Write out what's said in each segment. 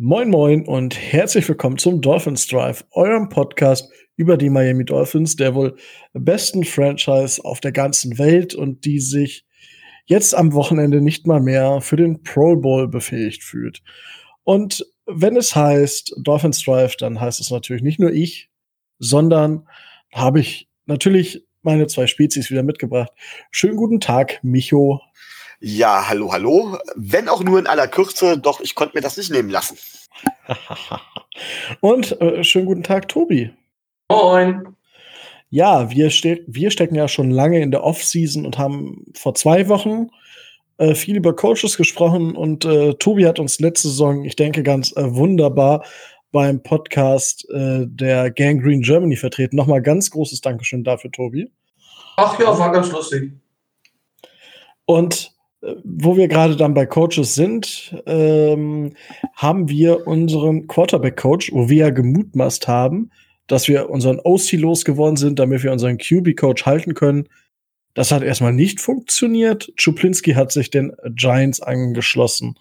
Moin Moin und herzlich willkommen zum Dolphins Drive, eurem Podcast über die Miami Dolphins, der wohl besten Franchise auf der ganzen Welt und die sich jetzt am Wochenende nicht mal mehr für den Pro Bowl befähigt fühlt. Und wenn es heißt Dolphins Drive, dann heißt es natürlich nicht nur ich, sondern habe ich natürlich meine zwei Spezies wieder mitgebracht. Schönen guten Tag, Micho. Ja, hallo, hallo. Wenn auch nur in aller Kürze, doch ich konnte mir das nicht nehmen lassen. Und äh, schönen guten Tag, Tobi. Moin. Ja, wir, ste wir stecken ja schon lange in der Off-Season und haben vor zwei Wochen äh, viel über Coaches gesprochen und äh, Tobi hat uns letzte Saison, ich denke, ganz äh, wunderbar beim Podcast äh, der Gang Green Germany vertreten. Nochmal ganz großes Dankeschön dafür, Tobi. Ach ja, war ganz lustig. Und wo wir gerade dann bei Coaches sind, ähm, haben wir unseren Quarterback-Coach, wo wir ja gemutmaßt haben, dass wir unseren OC losgeworden sind, damit wir unseren QB-Coach halten können. Das hat erstmal nicht funktioniert. Czuplinski hat sich den Giants angeschlossen.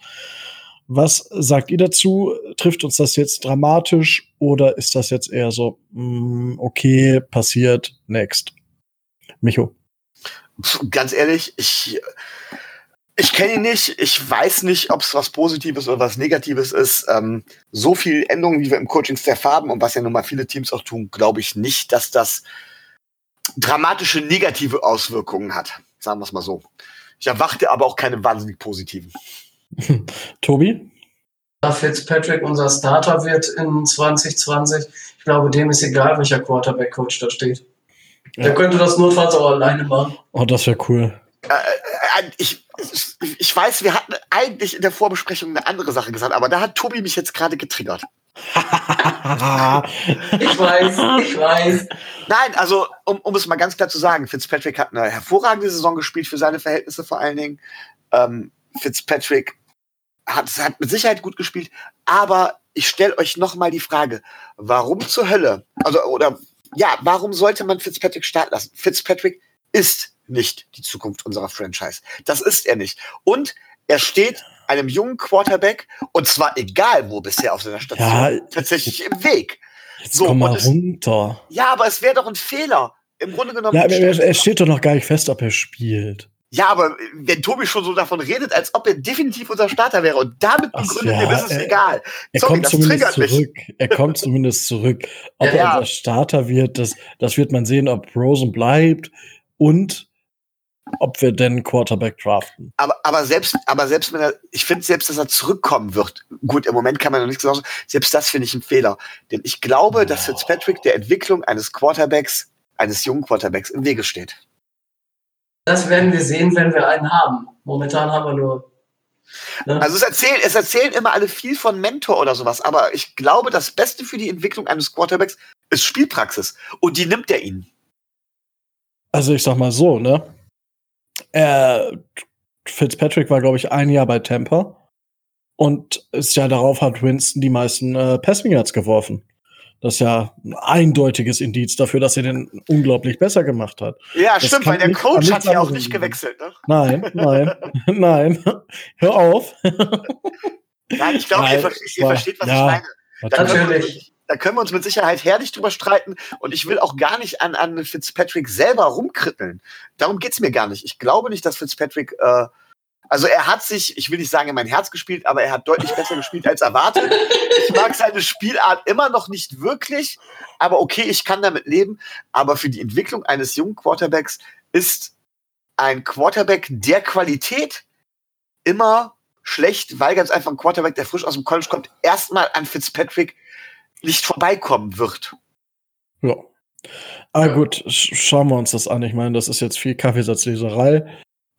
Was sagt ihr dazu? Trifft uns das jetzt dramatisch oder ist das jetzt eher so, mm, okay, passiert, next? Micho. Ganz ehrlich, ich, ich kenne ihn nicht. Ich weiß nicht, ob es was Positives oder was Negatives ist. Ähm, so viel Änderungen, wie wir im Coaching-Staff haben und was ja nun mal viele Teams auch tun, glaube ich nicht, dass das dramatische negative Auswirkungen hat. Sagen wir es mal so. Ich erwarte aber auch keine wahnsinnig positiven. Tobi? Da Fitzpatrick unser Starter wird in 2020, ich glaube, dem ist egal, welcher Quarterback-Coach da steht. Ja. Der könnte das notfalls auch alleine machen. Oh, das wäre cool. Ich, ich weiß, wir hatten eigentlich in der Vorbesprechung eine andere Sache gesagt, aber da hat Tobi mich jetzt gerade getriggert. ich weiß, ich weiß. Nein, also um, um es mal ganz klar zu sagen, Fitzpatrick hat eine hervorragende Saison gespielt für seine Verhältnisse vor allen Dingen. Ähm, Fitzpatrick hat, hat mit Sicherheit gut gespielt, aber ich stelle euch noch mal die Frage, warum zur Hölle, also oder ja, warum sollte man Fitzpatrick starten lassen? Fitzpatrick ist nicht die Zukunft unserer Franchise. Das ist er nicht. Und er steht einem jungen Quarterback, und zwar egal wo bisher auf seiner Station, ja, tatsächlich im Weg. Jetzt so, komm mal es, runter. Ja, aber es wäre doch ein Fehler. Im Grunde genommen. Ja, er, er steht doch noch gar nicht fest, ob er spielt. Ja, aber wenn Tobi schon so davon redet, als ob er definitiv unser Starter wäre und damit begründet, ja, dem ist es egal. Er Sorry, kommt zumindest zurück. Mich. Er kommt zumindest zurück. Ob ja, er unser Starter wird, das, das wird man sehen, ob Rosen bleibt und ob wir denn Quarterback draften. Aber, aber selbst, aber selbst wenn er, ich finde selbst, dass er zurückkommen wird. Gut, im Moment kann man noch nichts sagen. Selbst das finde ich ein Fehler. Denn ich glaube, oh. dass Fitzpatrick der Entwicklung eines Quarterbacks, eines jungen Quarterbacks im Wege steht. Das werden wir sehen, wenn wir einen haben. Momentan haben wir nur. Ne? Also es erzählen, es erzählen immer alle viel von Mentor oder sowas, aber ich glaube, das Beste für die Entwicklung eines Quarterbacks ist Spielpraxis. Und die nimmt er ihnen. Also ich sag mal so, ne? Äh, Fitzpatrick war, glaube ich, ein Jahr bei Tampa. Und ist ja darauf hat Winston die meisten äh, Passing Yards geworfen. Das ist ja ein eindeutiges Indiz dafür, dass er den unglaublich besser gemacht hat. Ja, das stimmt, weil der Coach hat ja auch nicht gewechselt, ne? Nein, nein, nein. Hör auf. Nein, ich glaube, ihr, versteht, ihr versteht, was ja, ich meine. Natürlich da können wir uns mit Sicherheit herrlich drüber streiten. Und ich will auch gar nicht an, an Fitzpatrick selber rumkritteln. Darum geht's mir gar nicht. Ich glaube nicht, dass Fitzpatrick, äh, also er hat sich, ich will nicht sagen in mein Herz gespielt, aber er hat deutlich besser gespielt als erwartet. Ich mag seine Spielart immer noch nicht wirklich, aber okay, ich kann damit leben. Aber für die Entwicklung eines jungen Quarterbacks ist ein Quarterback der Qualität immer schlecht, weil ganz einfach ein Quarterback, der frisch aus dem College kommt, erstmal an Fitzpatrick nicht vorbeikommen wird. Ja. Aber gut, schauen wir uns das an. Ich meine, das ist jetzt viel Kaffeesatzleserei.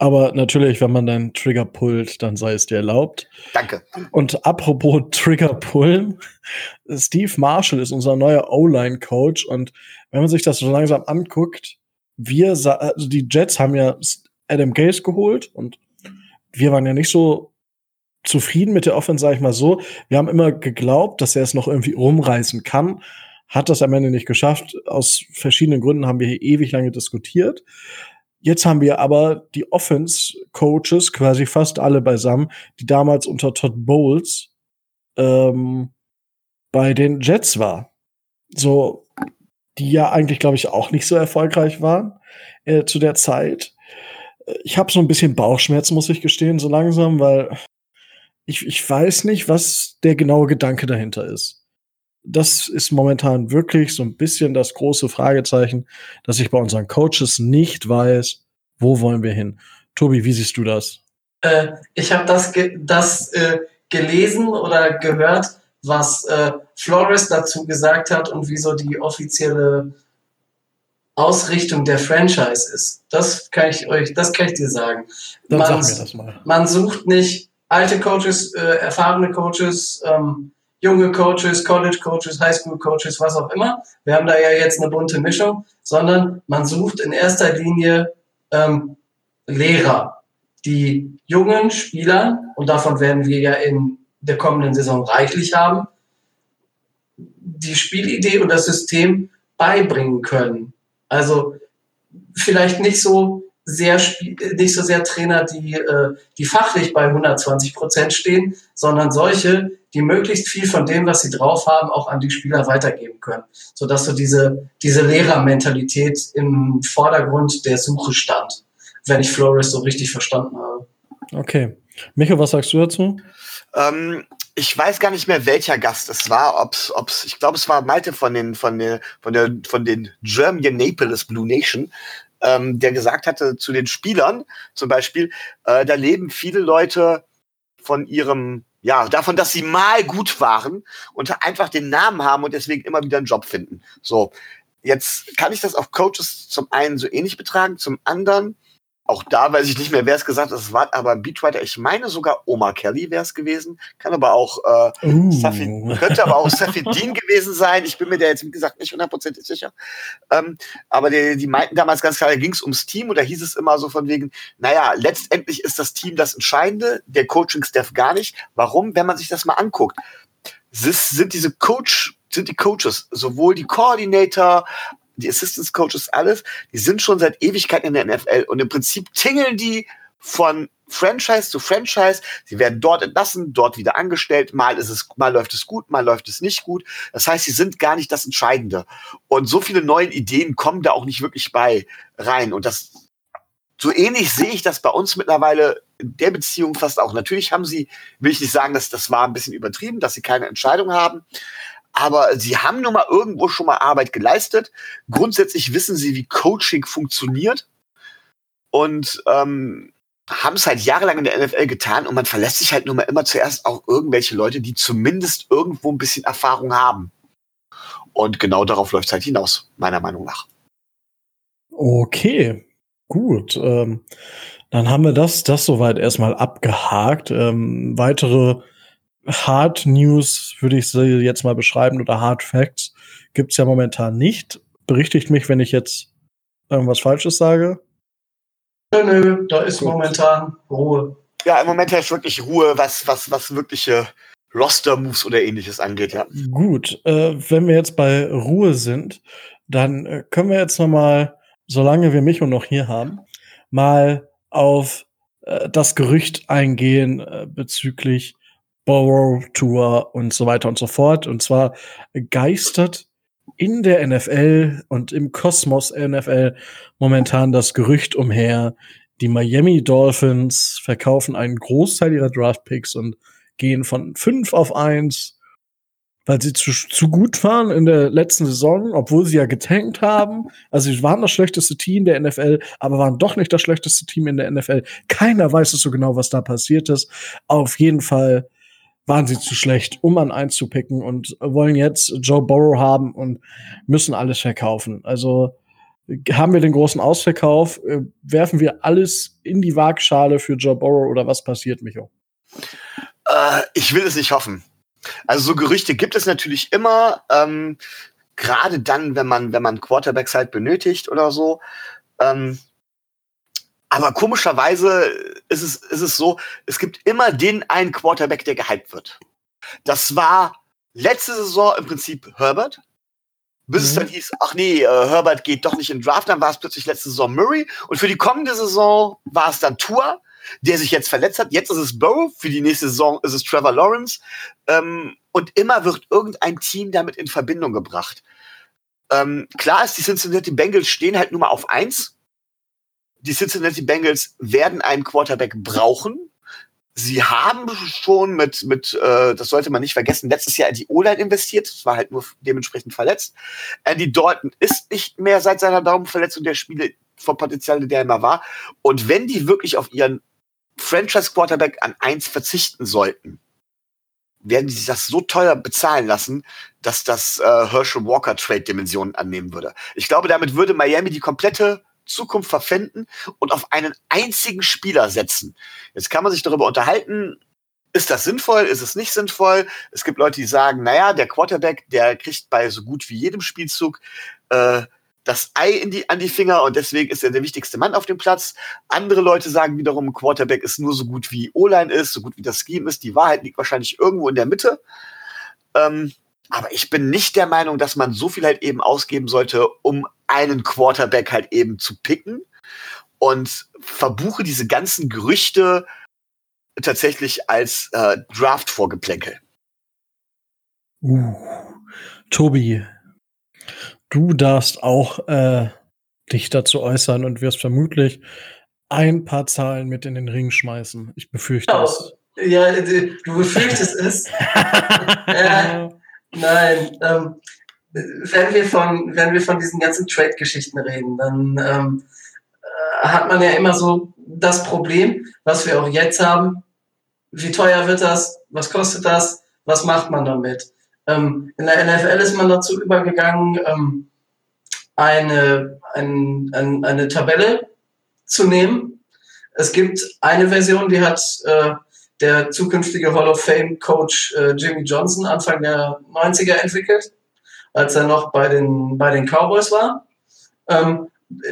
Aber natürlich, wenn man deinen Trigger pullt, dann sei es dir erlaubt. Danke. Und apropos Trigger pullen, Steve Marshall ist unser neuer O-Line-Coach. Und wenn man sich das so langsam anguckt, wir, also die Jets haben ja Adam Gase geholt und wir waren ja nicht so zufrieden mit der Offense, sage ich mal so. Wir haben immer geglaubt, dass er es noch irgendwie rumreißen kann. Hat das am Ende nicht geschafft. Aus verschiedenen Gründen haben wir hier ewig lange diskutiert. Jetzt haben wir aber die Offense-Coaches quasi fast alle beisammen, die damals unter Todd Bowles ähm, bei den Jets war. So, die ja eigentlich, glaube ich, auch nicht so erfolgreich waren äh, zu der Zeit. Ich habe so ein bisschen Bauchschmerz, muss ich gestehen, so langsam, weil ich, ich weiß nicht, was der genaue Gedanke dahinter ist. Das ist momentan wirklich so ein bisschen das große Fragezeichen, dass ich bei unseren Coaches nicht weiß, wo wollen wir hin. Tobi, wie siehst du das? Äh, ich habe das, ge das äh, gelesen oder gehört, was äh, Flores dazu gesagt hat und wieso die offizielle Ausrichtung der Franchise ist. Das kann ich euch, das kann ich dir sagen. Dann man, sag mir das mal. man sucht nicht alte Coaches, äh, erfahrene Coaches, ähm, junge Coaches, College Coaches, Highschool Coaches, was auch immer. Wir haben da ja jetzt eine bunte Mischung, sondern man sucht in erster Linie ähm, Lehrer, die jungen Spielern, und davon werden wir ja in der kommenden Saison reichlich haben, die Spielidee und das System beibringen können. Also vielleicht nicht so sehr nicht so sehr Trainer, die äh, die fachlich bei 120 Prozent stehen, sondern solche, die möglichst viel von dem, was sie drauf haben, auch an die Spieler weitergeben können, so dass so diese diese Lehrermentalität im Vordergrund der Suche stand, wenn ich Flores so richtig verstanden habe. Okay, Micho, was sagst du dazu? Ähm, ich weiß gar nicht mehr, welcher Gast es war. Ob's, ob's, ich glaube, es war Malte von den, von der, von der, von den German Naples Blue Nation, ähm, der gesagt hatte zu den Spielern zum Beispiel, äh, da leben viele Leute von ihrem, ja, davon, dass sie mal gut waren und einfach den Namen haben und deswegen immer wieder einen Job finden. So. Jetzt kann ich das auf Coaches zum einen so ähnlich betragen, zum anderen auch da weiß ich nicht mehr, wer es gesagt hat. Es war aber ein Beatwriter. Ich meine sogar Oma Kelly wäre es gewesen. Kann aber auch äh, uh. Safi, könnte aber auch Safi Dean gewesen sein. Ich bin mir da jetzt, wie gesagt, nicht hundertprozentig sicher. Ähm, aber die, die meinten damals ganz klar, da ging es ums Team und da hieß es immer so von wegen, naja, letztendlich ist das Team das Entscheidende, der Coaching-Staff gar nicht. Warum? Wenn man sich das mal anguckt. sind diese Coach, sind die Coaches, sowohl die Coordinator die Assistance Coaches, alles, die sind schon seit Ewigkeiten in der NFL und im Prinzip tingeln die von Franchise zu Franchise. Sie werden dort entlassen, dort wieder angestellt. Mal ist es, mal läuft es gut, mal läuft es nicht gut. Das heißt, sie sind gar nicht das Entscheidende. Und so viele neue Ideen kommen da auch nicht wirklich bei rein. Und das, so ähnlich sehe ich das bei uns mittlerweile in der Beziehung fast auch. Natürlich haben sie, will ich nicht sagen, dass das war ein bisschen übertrieben, dass sie keine Entscheidung haben aber sie haben nun mal irgendwo schon mal Arbeit geleistet. Grundsätzlich wissen sie, wie Coaching funktioniert und ähm, haben es halt jahrelang in der NFL getan und man verlässt sich halt nun mal immer zuerst auch irgendwelche Leute, die zumindest irgendwo ein bisschen Erfahrung haben. Und genau darauf läuft es halt hinaus, meiner Meinung nach. Okay, gut. Ähm, dann haben wir das, das soweit erstmal abgehakt. Ähm, weitere Hard News würde ich sie jetzt mal beschreiben oder Hard Facts gibt's ja momentan nicht. Berichtigt mich, wenn ich jetzt irgendwas Falsches sage. Nö, nö, da ist Gut. momentan Ruhe. Ja, im Moment herrscht wirklich Ruhe, was, was, was wirkliche Roster-Moves oder ähnliches angeht, ja. Gut, äh, wenn wir jetzt bei Ruhe sind, dann äh, können wir jetzt noch mal, solange wir Micho noch hier haben, mal auf äh, das Gerücht eingehen äh, bezüglich Borough Tour und so weiter und so fort. Und zwar geistert in der NFL und im Kosmos NFL momentan das Gerücht umher, die Miami Dolphins verkaufen einen Großteil ihrer Draftpicks und gehen von fünf auf eins, weil sie zu, zu gut waren in der letzten Saison, obwohl sie ja getankt haben. Also sie waren das schlechteste Team der NFL, aber waren doch nicht das schlechteste Team in der NFL. Keiner weiß es so genau, was da passiert ist. Auf jeden Fall waren sie zu schlecht, um an eins zu picken und wollen jetzt Joe Burrow haben und müssen alles verkaufen. Also haben wir den großen Ausverkauf, äh, werfen wir alles in die Waagschale für Joe Burrow oder was passiert, Micho? Äh, ich will es nicht hoffen. Also so Gerüchte gibt es natürlich immer, ähm, gerade dann, wenn man, wenn man Quarterbacks halt benötigt oder so. Ähm, aber komischerweise ist es, ist es so, es gibt immer den einen Quarterback, der gehypt wird. Das war letzte Saison im Prinzip Herbert. Bis mhm. es dann hieß, ach nee, äh, Herbert geht doch nicht in Draft, dann war es plötzlich letzte Saison Murray. Und für die kommende Saison war es dann Tour. der sich jetzt verletzt hat. Jetzt ist es Burrow, für die nächste Saison ist es Trevor Lawrence. Ähm, und immer wird irgendein Team damit in Verbindung gebracht. Ähm, klar ist, die Cincinnati Bengals stehen halt nur mal auf eins. Die Cincinnati Bengals werden einen Quarterback brauchen. Sie haben schon mit, mit äh, das sollte man nicht vergessen, letztes Jahr in die O-Line investiert. Das war halt nur dementsprechend verletzt. Andy Dalton ist nicht mehr seit seiner Daumenverletzung der Spiele vom Potenzial, der immer war. Und wenn die wirklich auf ihren Franchise-Quarterback an eins verzichten sollten, werden sie das so teuer bezahlen lassen, dass das äh, Herschel Walker Trade Dimensionen annehmen würde. Ich glaube, damit würde Miami die komplette Zukunft verpfänden und auf einen einzigen Spieler setzen. Jetzt kann man sich darüber unterhalten, ist das sinnvoll, ist es nicht sinnvoll? Es gibt Leute, die sagen, naja, der Quarterback, der kriegt bei so gut wie jedem Spielzug äh, das Ei in die, an die Finger und deswegen ist er der wichtigste Mann auf dem Platz. Andere Leute sagen wiederum, Quarterback ist nur so gut wie O-Line ist, so gut wie das Scheme ist. Die Wahrheit liegt wahrscheinlich irgendwo in der Mitte. Ähm, aber ich bin nicht der Meinung, dass man so viel halt eben ausgeben sollte, um einen Quarterback halt eben zu picken und verbuche diese ganzen Gerüchte tatsächlich als äh, Draft-Vorgeplänkel. Uh, Tobi, Du darfst auch äh, dich dazu äußern und wirst vermutlich ein paar Zahlen mit in den Ring schmeißen. Ich befürchte oh, es. Ja, du befürchtest es. äh, nein, ähm, wenn wir von wenn wir von diesen ganzen Trade-Geschichten reden, dann ähm, äh, hat man ja immer so das Problem, was wir auch jetzt haben. Wie teuer wird das? Was kostet das? Was macht man damit? Ähm, in der NFL ist man dazu übergegangen, ähm, eine, ein, ein, eine Tabelle zu nehmen. Es gibt eine Version, die hat äh, der zukünftige Hall of Fame Coach äh, Jimmy Johnson Anfang der 90er entwickelt, als er noch bei den, bei den Cowboys war. Ähm,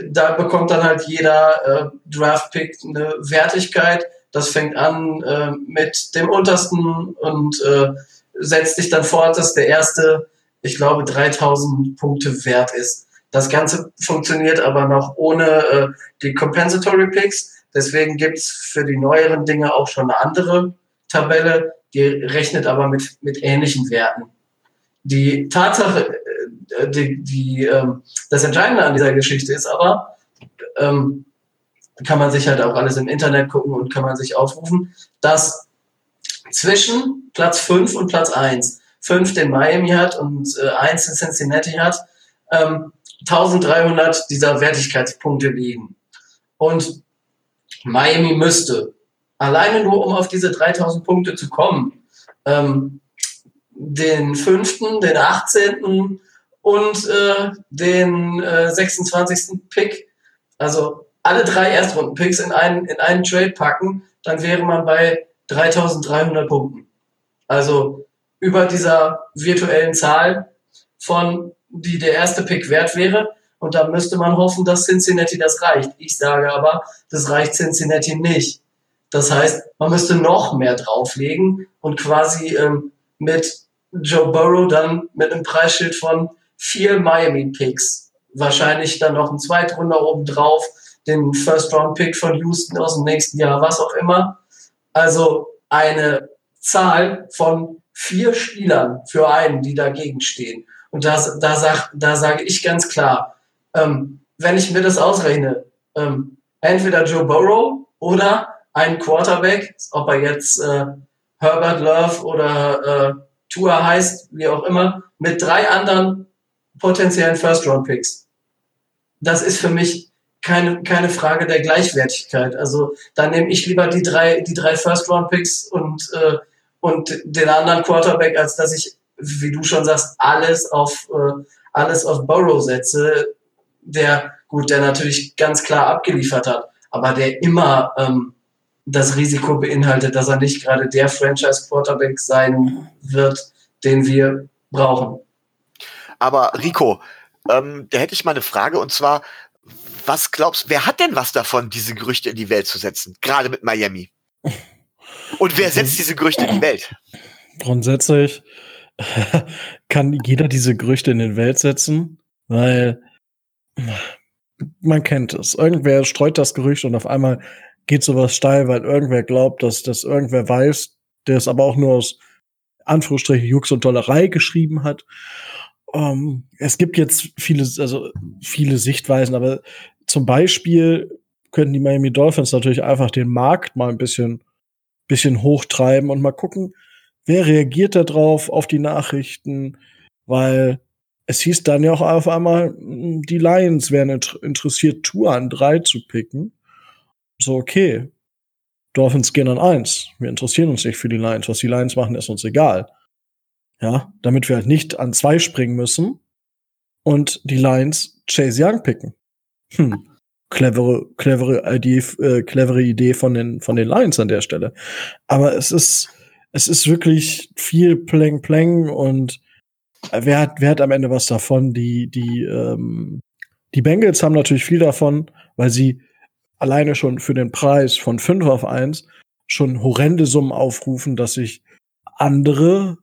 da bekommt dann halt jeder äh, Draft-Pick eine Wertigkeit. Das fängt an äh, mit dem untersten und äh, setzt sich dann fort, dass der erste, ich glaube, 3000 Punkte wert ist. Das Ganze funktioniert aber noch ohne äh, die Compensatory Picks. Deswegen gibt's für die neueren Dinge auch schon eine andere Tabelle, die rechnet aber mit, mit ähnlichen Werten. Die Tatsache, äh, die, die, ähm, das Entscheidende an dieser Geschichte ist aber, ähm, kann man sich halt auch alles im Internet gucken und kann man sich aufrufen, dass zwischen Platz 5 und Platz 1, 5 den Miami hat und äh, 1 in Cincinnati hat, ähm, 1300 dieser Wertigkeitspunkte liegen. Und Miami müsste, alleine nur um auf diese 3000 Punkte zu kommen, ähm, den 5., den 18. und äh, den äh, 26. Pick, also alle drei Erstrunden-Picks in einen, in einen Trade packen, dann wäre man bei 3300 Punkten. Also über dieser virtuellen Zahl von, die der erste Pick wert wäre. Und da müsste man hoffen, dass Cincinnati das reicht. Ich sage aber, das reicht Cincinnati nicht. Das heißt, man müsste noch mehr drauflegen und quasi ähm, mit Joe Burrow dann mit einem Preisschild von vier Miami Picks, wahrscheinlich dann noch ein Zweitrunder oben drauf, den First Round Pick von Houston aus dem nächsten Jahr, was auch immer. Also eine Zahl von vier Spielern für einen, die dagegen stehen. Und das, da, sag, da sage ich ganz klar, ähm, wenn ich mir das ausrechne, ähm, entweder Joe Burrow oder ein Quarterback, ob er jetzt äh, Herbert Love oder äh, Tua heißt, wie auch immer, mit drei anderen potenziellen First-Round-Picks. Das ist für mich keine, keine Frage der Gleichwertigkeit. Also da nehme ich lieber die drei, die drei First-Round-Picks und, äh, und den anderen Quarterback, als dass ich, wie du schon sagst, alles auf, äh, alles auf Burrow setze, der, gut, der natürlich ganz klar abgeliefert hat, aber der immer ähm, das Risiko beinhaltet, dass er nicht gerade der Franchise-Quarterback sein wird, den wir brauchen. Aber Rico, ähm, da hätte ich mal eine Frage und zwar, was glaubst, wer hat denn was davon, diese Gerüchte in die Welt zu setzen? Gerade mit Miami. Und wer setzt diese Gerüchte in die Welt? Grundsätzlich kann jeder diese Gerüchte in die Welt setzen, weil man kennt es. Irgendwer streut das Gerücht und auf einmal geht sowas steil, weil irgendwer glaubt, dass das irgendwer weiß, der es aber auch nur aus Anführungsstrichen Jux und Dollerei geschrieben hat. Ähm, es gibt jetzt viele, also viele Sichtweisen, aber zum Beispiel könnten die Miami Dolphins natürlich einfach den Markt mal ein bisschen, bisschen hochtreiben und mal gucken, wer reagiert da drauf auf die Nachrichten, weil es hieß dann ja auch auf einmal, hm, die Lions wären interessiert, Tour an drei zu picken. So, okay. Dolphins gehen an eins. Wir interessieren uns nicht für die Lions. Was die Lions machen, ist uns egal. Ja, damit wir halt nicht an zwei springen müssen und die Lions Chase Young picken. Hm. Clevere, clevere Idee, äh, clevere Idee von den, von den Lions an der Stelle. Aber es ist, es ist wirklich viel Pläng Pläng und wer hat, wer hat am Ende was davon? Die, die, ähm, die Bengals haben natürlich viel davon, weil sie alleine schon für den Preis von 5 auf 1 schon horrende Summen aufrufen, dass sich andere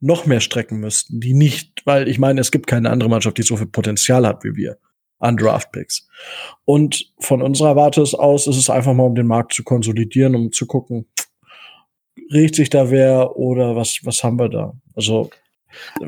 noch mehr strecken müssten, die nicht, weil ich meine, es gibt keine andere Mannschaft, die so viel Potenzial hat wie wir an Draftpicks. Und von unserer Warte aus ist es einfach mal, um den Markt zu konsolidieren, um zu gucken, regt sich da wer oder was, was haben wir da? Also,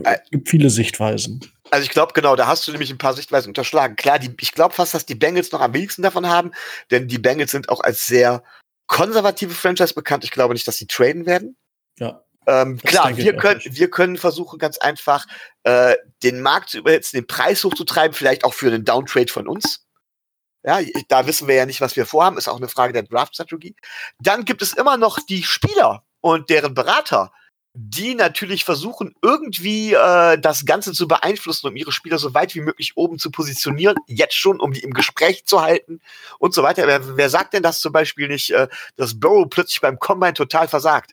es gibt viele Sichtweisen. Also ich glaube, genau, da hast du nämlich ein paar Sichtweisen unterschlagen. Klar, die, ich glaube fast, dass die Bengals noch am wenigsten davon haben, denn die Bengals sind auch als sehr konservative Franchise bekannt. Ich glaube nicht, dass sie traden werden. Ja. Ähm, klar, wir können, wir können versuchen, ganz einfach äh, den Markt zu überhitzen, den Preis hochzutreiben, vielleicht auch für einen Downtrade von uns. Ja, da wissen wir ja nicht, was wir vorhaben, ist auch eine Frage der Draft-Strategie. Dann gibt es immer noch die Spieler und deren Berater, die natürlich versuchen, irgendwie äh, das Ganze zu beeinflussen, um ihre Spieler so weit wie möglich oben zu positionieren, jetzt schon, um die im Gespräch zu halten und so weiter. Wer, wer sagt denn das zum Beispiel nicht, äh, dass Burrow plötzlich beim Combine total versagt?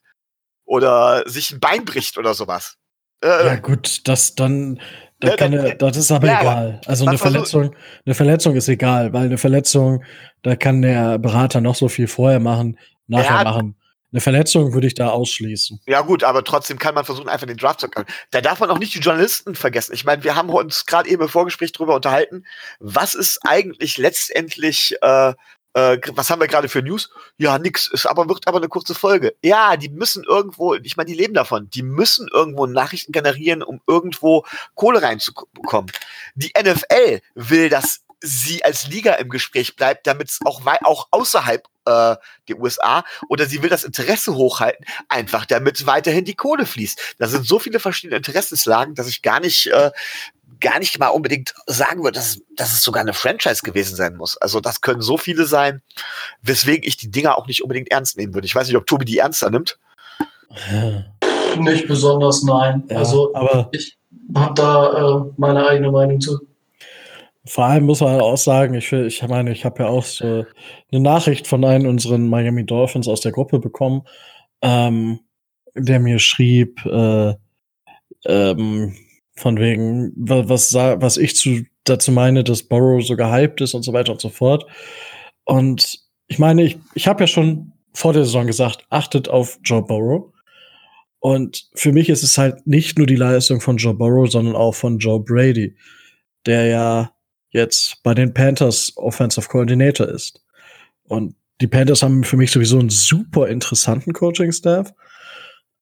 Oder sich ein Bein bricht oder sowas? Äh, ja, gut, das dann, da kann er, das ist aber ja, egal. Also eine Verletzung, eine Verletzung ist egal, weil eine Verletzung, da kann der Berater noch so viel vorher machen, nachher ja, machen. Eine Verletzung würde ich da ausschließen. Ja, gut, aber trotzdem kann man versuchen, einfach den Draft zu können. Da darf man auch nicht die Journalisten vergessen. Ich meine, wir haben uns gerade eben im Vorgespräch darüber unterhalten, was ist eigentlich letztendlich, äh, äh, was haben wir gerade für News? Ja, nix, ist aber wird aber eine kurze Folge. Ja, die müssen irgendwo, ich meine, die leben davon, die müssen irgendwo Nachrichten generieren, um irgendwo Kohle reinzubekommen. Die NFL will, dass sie als Liga im Gespräch bleibt, damit es auch, auch außerhalb äh, der USA oder sie will das Interesse hochhalten, einfach damit weiterhin die Kohle fließt. Da sind so viele verschiedene Interessenslagen, dass ich gar nicht äh, gar nicht mal unbedingt sagen würde, dass, dass es sogar eine Franchise gewesen sein muss. Also das können so viele sein, weswegen ich die Dinger auch nicht unbedingt ernst nehmen würde. Ich weiß nicht, ob Tobi die ernster nimmt. Nicht besonders, nein. Ja, also aber ich habe da äh, meine eigene Meinung zu. Vor allem muss man auch sagen, ich, ich meine, ich habe ja auch so eine Nachricht von einem unseren Miami Dolphins aus der Gruppe bekommen, ähm, der mir schrieb, äh, ähm, von wegen, was, was ich zu, dazu meine, dass Borrow so gehypt ist und so weiter und so fort. Und ich meine, ich, ich habe ja schon vor der Saison gesagt, achtet auf Joe Burrow. Und für mich ist es halt nicht nur die Leistung von Joe Burrow, sondern auch von Joe Brady, der ja jetzt bei den Panthers Offensive Coordinator ist. Und die Panthers haben für mich sowieso einen super interessanten Coaching-Staff.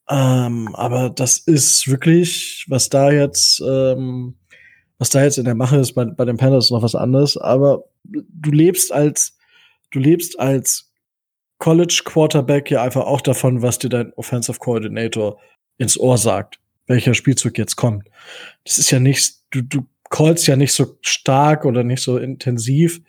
Ähm, aber das ist wirklich, was da jetzt, ähm, was da jetzt in der Mache ist, bei, bei den Panthers ist noch was anderes. Aber du lebst als, du lebst als College Quarterback ja einfach auch davon, was dir dein Offensive Coordinator ins Ohr sagt, welcher Spielzug jetzt kommt. Das ist ja nicht, du, du callst ja nicht so stark oder nicht so intensiv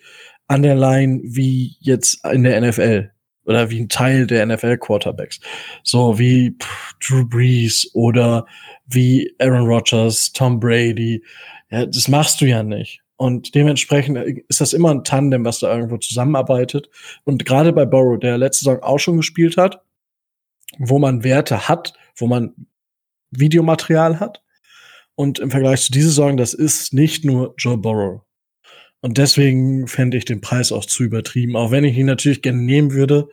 an der Line wie jetzt in der NFL oder wie ein Teil der NFL Quarterbacks. So wie pff, Drew Brees oder wie Aaron Rodgers, Tom Brady. Ja, das machst du ja nicht. Und dementsprechend ist das immer ein Tandem, was da irgendwo zusammenarbeitet. Und gerade bei Burrow, der letzte Saison auch schon gespielt hat, wo man Werte hat, wo man Videomaterial hat, und im Vergleich zu dieser Saison, das ist nicht nur Joe Burrow. Und deswegen fände ich den Preis auch zu übertrieben. Auch wenn ich ihn natürlich gerne nehmen würde.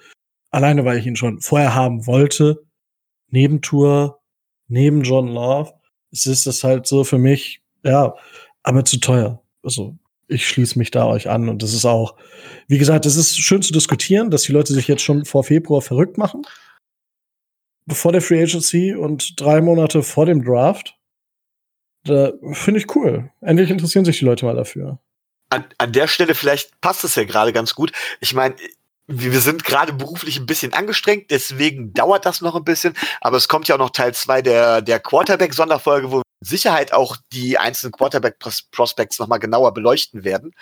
Alleine, weil ich ihn schon vorher haben wollte. Neben Tour, neben John Love. Es ist das halt so für mich, ja, aber zu teuer. Also, ich schließe mich da euch an. Und das ist auch, wie gesagt, es ist schön zu diskutieren, dass die Leute sich jetzt schon vor Februar verrückt machen. Bevor der Free Agency und drei Monate vor dem Draft. Da finde ich cool. Endlich interessieren sich die Leute mal dafür. An, an der Stelle vielleicht passt es ja gerade ganz gut. Ich meine, wir sind gerade beruflich ein bisschen angestrengt, deswegen dauert das noch ein bisschen. Aber es kommt ja auch noch Teil zwei der, der Quarterback-Sonderfolge, wo wir Sicherheit auch die einzelnen Quarterback-Prospects nochmal genauer beleuchten werden.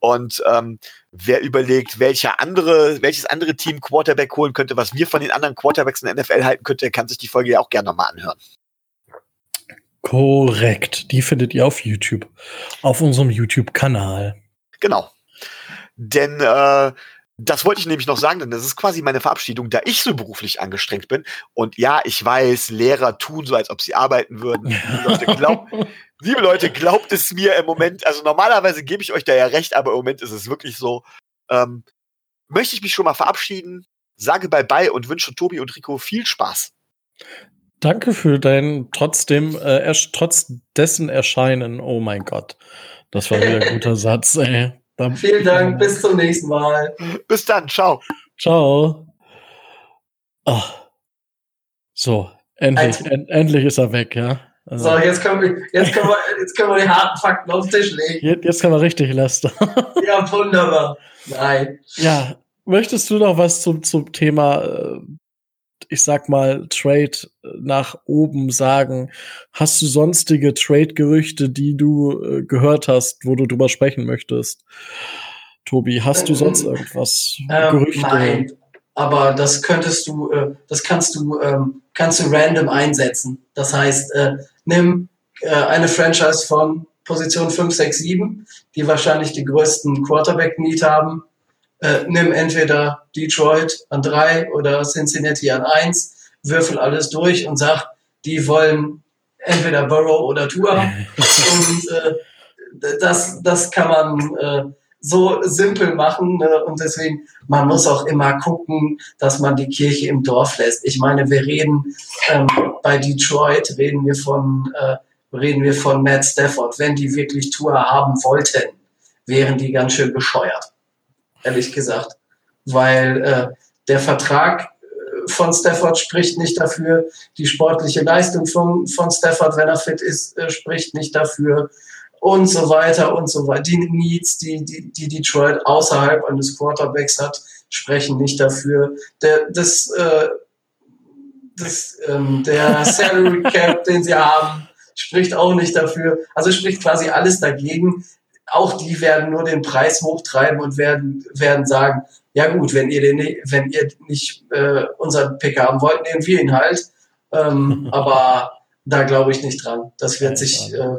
Und ähm, wer überlegt, welcher andere, welches andere Team Quarterback holen könnte, was wir von den anderen Quarterbacks in der NFL halten könnte, kann sich die Folge ja auch gerne nochmal anhören. Korrekt. Die findet ihr auf YouTube. Auf unserem YouTube-Kanal. Genau. Denn äh, das wollte ich nämlich noch sagen, denn das ist quasi meine Verabschiedung, da ich so beruflich angestrengt bin. Und ja, ich weiß, Lehrer tun so, als ob sie arbeiten würden. Liebe Leute, glaubt, liebe Leute, glaubt es mir im Moment. Also normalerweise gebe ich euch da ja recht, aber im Moment ist es wirklich so. Ähm, möchte ich mich schon mal verabschieden, sage bye bye und wünsche Tobi und Rico viel Spaß. Danke für dein trotzdem, äh, trotz dessen Erscheinen. Oh mein Gott. Das war wieder ein guter Satz, ey. Dann, Vielen Dank, bis zum nächsten Mal. Bis dann, ciao. Ciao. Ach. So, endlich, end, endlich ist er weg, ja. Also. So, jetzt können, wir, jetzt, können wir, jetzt können wir die harten Fakten auf den Tisch legen. Jetzt, jetzt können wir richtig lästern. ja, wunderbar. Nein. Ja, möchtest du noch was zum, zum Thema äh, ich sag mal, Trade nach oben sagen. Hast du sonstige Trade-Gerüchte, die du äh, gehört hast, wo du drüber sprechen möchtest? Tobi, hast du sonst ähm, irgendwas? Ähm, Gerüchte? Nein, aber das könntest du, äh, das kannst du, ähm, kannst du random einsetzen. Das heißt, äh, nimm äh, eine Franchise von Position 5, 6, 7, die wahrscheinlich die größten Quarterback-Need haben äh, nimm entweder Detroit an drei oder Cincinnati an eins, würfel alles durch und sag, die wollen entweder Burrow oder Tua. und äh, das, das kann man äh, so simpel machen. Ne? Und deswegen, man muss auch immer gucken, dass man die Kirche im Dorf lässt. Ich meine, wir reden ähm, bei Detroit, reden wir von, äh, reden wir von Matt Stafford. Wenn die wirklich Tour haben wollten, wären die ganz schön bescheuert ehrlich gesagt. Weil äh, der Vertrag äh, von Stafford spricht nicht dafür, die sportliche Leistung von, von Stafford, wenn er fit ist, äh, spricht nicht dafür und so weiter und so weiter. Die Needs, die, die, die Detroit außerhalb eines Quarterbacks hat, sprechen nicht dafür. Der, das, äh, das, ähm, der Salary Cap, den sie haben, spricht auch nicht dafür. Also spricht quasi alles dagegen, auch die werden nur den Preis hochtreiben und werden, werden sagen, ja gut, wenn ihr, den, wenn ihr nicht äh, unseren Pick haben wollt, nehmen wir ihn halt. Ähm, aber da glaube ich nicht dran. Das wird sich, äh,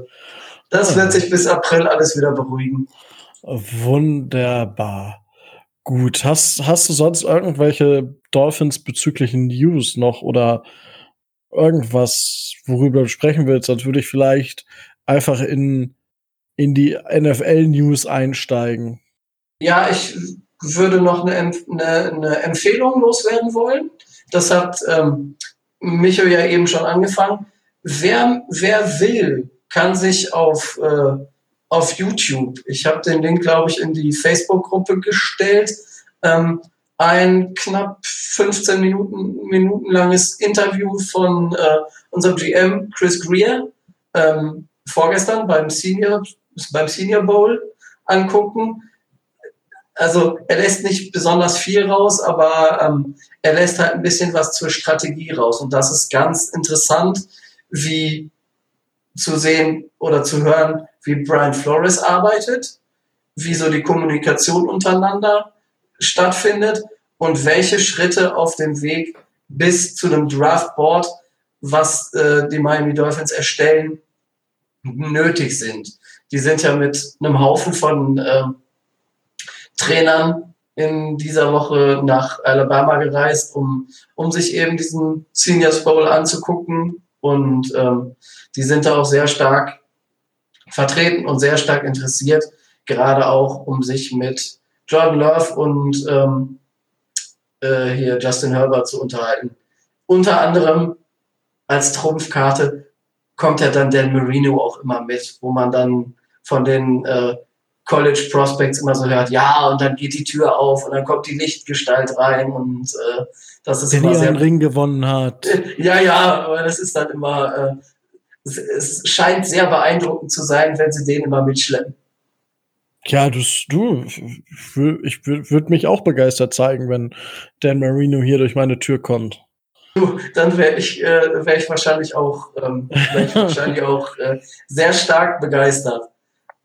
das wird sich bis April alles wieder beruhigen. Wunderbar. Gut, hast, hast du sonst irgendwelche Dolphins bezüglichen News noch oder irgendwas, worüber du sprechen willst? Sonst würde ich vielleicht einfach in in die NFL-News einsteigen? Ja, ich würde noch eine, eine, eine, Empfehlung loswerden wollen. Das hat ähm, Micho ja eben schon angefangen. Wer, wer will, kann sich auf, äh, auf YouTube, ich habe den Link, glaube ich, in die Facebook-Gruppe gestellt, ähm, ein knapp 15 Minuten, Minuten langes Interview von äh, unserem GM Chris Greer ähm, vorgestern beim Senior beim Senior Bowl angucken. Also er lässt nicht besonders viel raus, aber ähm, er lässt halt ein bisschen was zur Strategie raus. Und das ist ganz interessant, wie zu sehen oder zu hören, wie Brian Flores arbeitet, wie so die Kommunikation untereinander stattfindet und welche Schritte auf dem Weg bis zu einem Draftboard, was äh, die Miami Dolphins erstellen, nötig sind die sind ja mit einem Haufen von äh, Trainern in dieser Woche nach Alabama gereist, um, um sich eben diesen Seniors Bowl anzugucken. Und ähm, die sind da auch sehr stark vertreten und sehr stark interessiert, gerade auch um sich mit Jordan Love und ähm, äh, hier Justin Herbert zu unterhalten. Unter anderem als Trumpfkarte kommt ja dann Dan Marino auch immer mit, wo man dann von den äh, College Prospects immer so hört, ja, und dann geht die Tür auf und dann kommt die Lichtgestalt rein und äh, das ist Der immer sehr einen Ring gewonnen hat. Ja, ja, aber das ist dann immer, äh, es, es scheint sehr beeindruckend zu sein, wenn sie den immer mitschleppen. Ja, das, du, ich würde mich auch begeistert zeigen, wenn Dan Marino hier durch meine Tür kommt. Du, dann wäre ich, äh, wär ich wahrscheinlich auch, ähm, wär ich wahrscheinlich auch äh, sehr stark begeistert.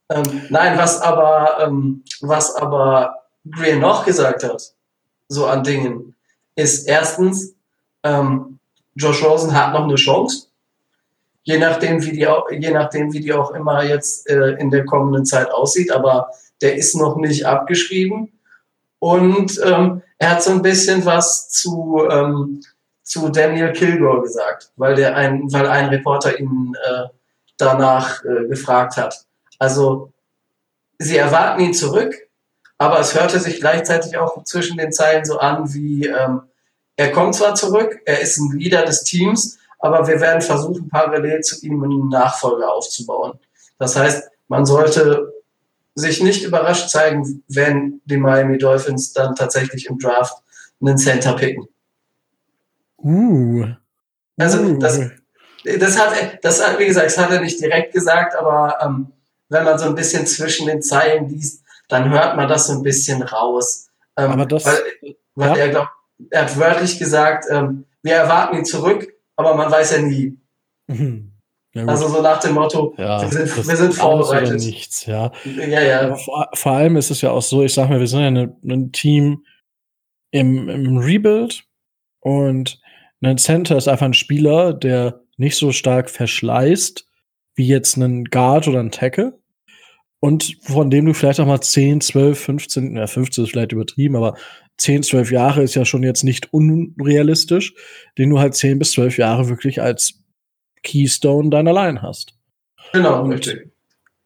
Ähm, nein, was aber, ähm, was aber Greer noch gesagt hat, so an Dingen, ist erstens, ähm, Josh Rosen hat noch eine Chance. Je nachdem, wie die, auch, je nachdem, wie die auch immer jetzt äh, in der kommenden Zeit aussieht, aber der ist noch nicht abgeschrieben. Und ähm, er hat so ein bisschen was zu, ähm, zu Daniel Kilgore gesagt, weil, der ein, weil ein Reporter ihn äh, danach äh, gefragt hat. Also sie erwarten ihn zurück, aber es hörte sich gleichzeitig auch zwischen den Zeilen so an, wie ähm, er kommt zwar zurück, er ist ein Leader des Teams, aber wir werden versuchen, parallel zu ihm einen Nachfolger aufzubauen. Das heißt, man sollte sich nicht überrascht zeigen, wenn die Miami Dolphins dann tatsächlich im Draft einen Center picken. Uh. Also uh. das, das hat, das hat, wie gesagt, das hat er nicht direkt gesagt, aber ähm, wenn man so ein bisschen zwischen den Zeilen liest, dann hört man das so ein bisschen raus. Ähm, aber das, weil, weil ja. er glaubt, er hat wörtlich gesagt, ähm, wir erwarten ihn zurück, aber man weiß ja nie. Mhm. Ja, also so nach dem Motto, ja, wir sind, wir sind vorbereitet. nichts, ja. Ja, ja. Vor, vor, allem ist es ja auch so, ich sag mal, wir sind ja eine, ein Team im, im Rebuild und ein Center ist einfach ein Spieler, der nicht so stark verschleißt wie jetzt ein Guard oder ein Tackle. Und von dem du vielleicht auch mal 10, 12, 15, ja, 15 ist vielleicht übertrieben, aber 10, 12 Jahre ist ja schon jetzt nicht unrealistisch, den du halt 10 bis 12 Jahre wirklich als Keystone deiner Line hast. Genau, Und richtig.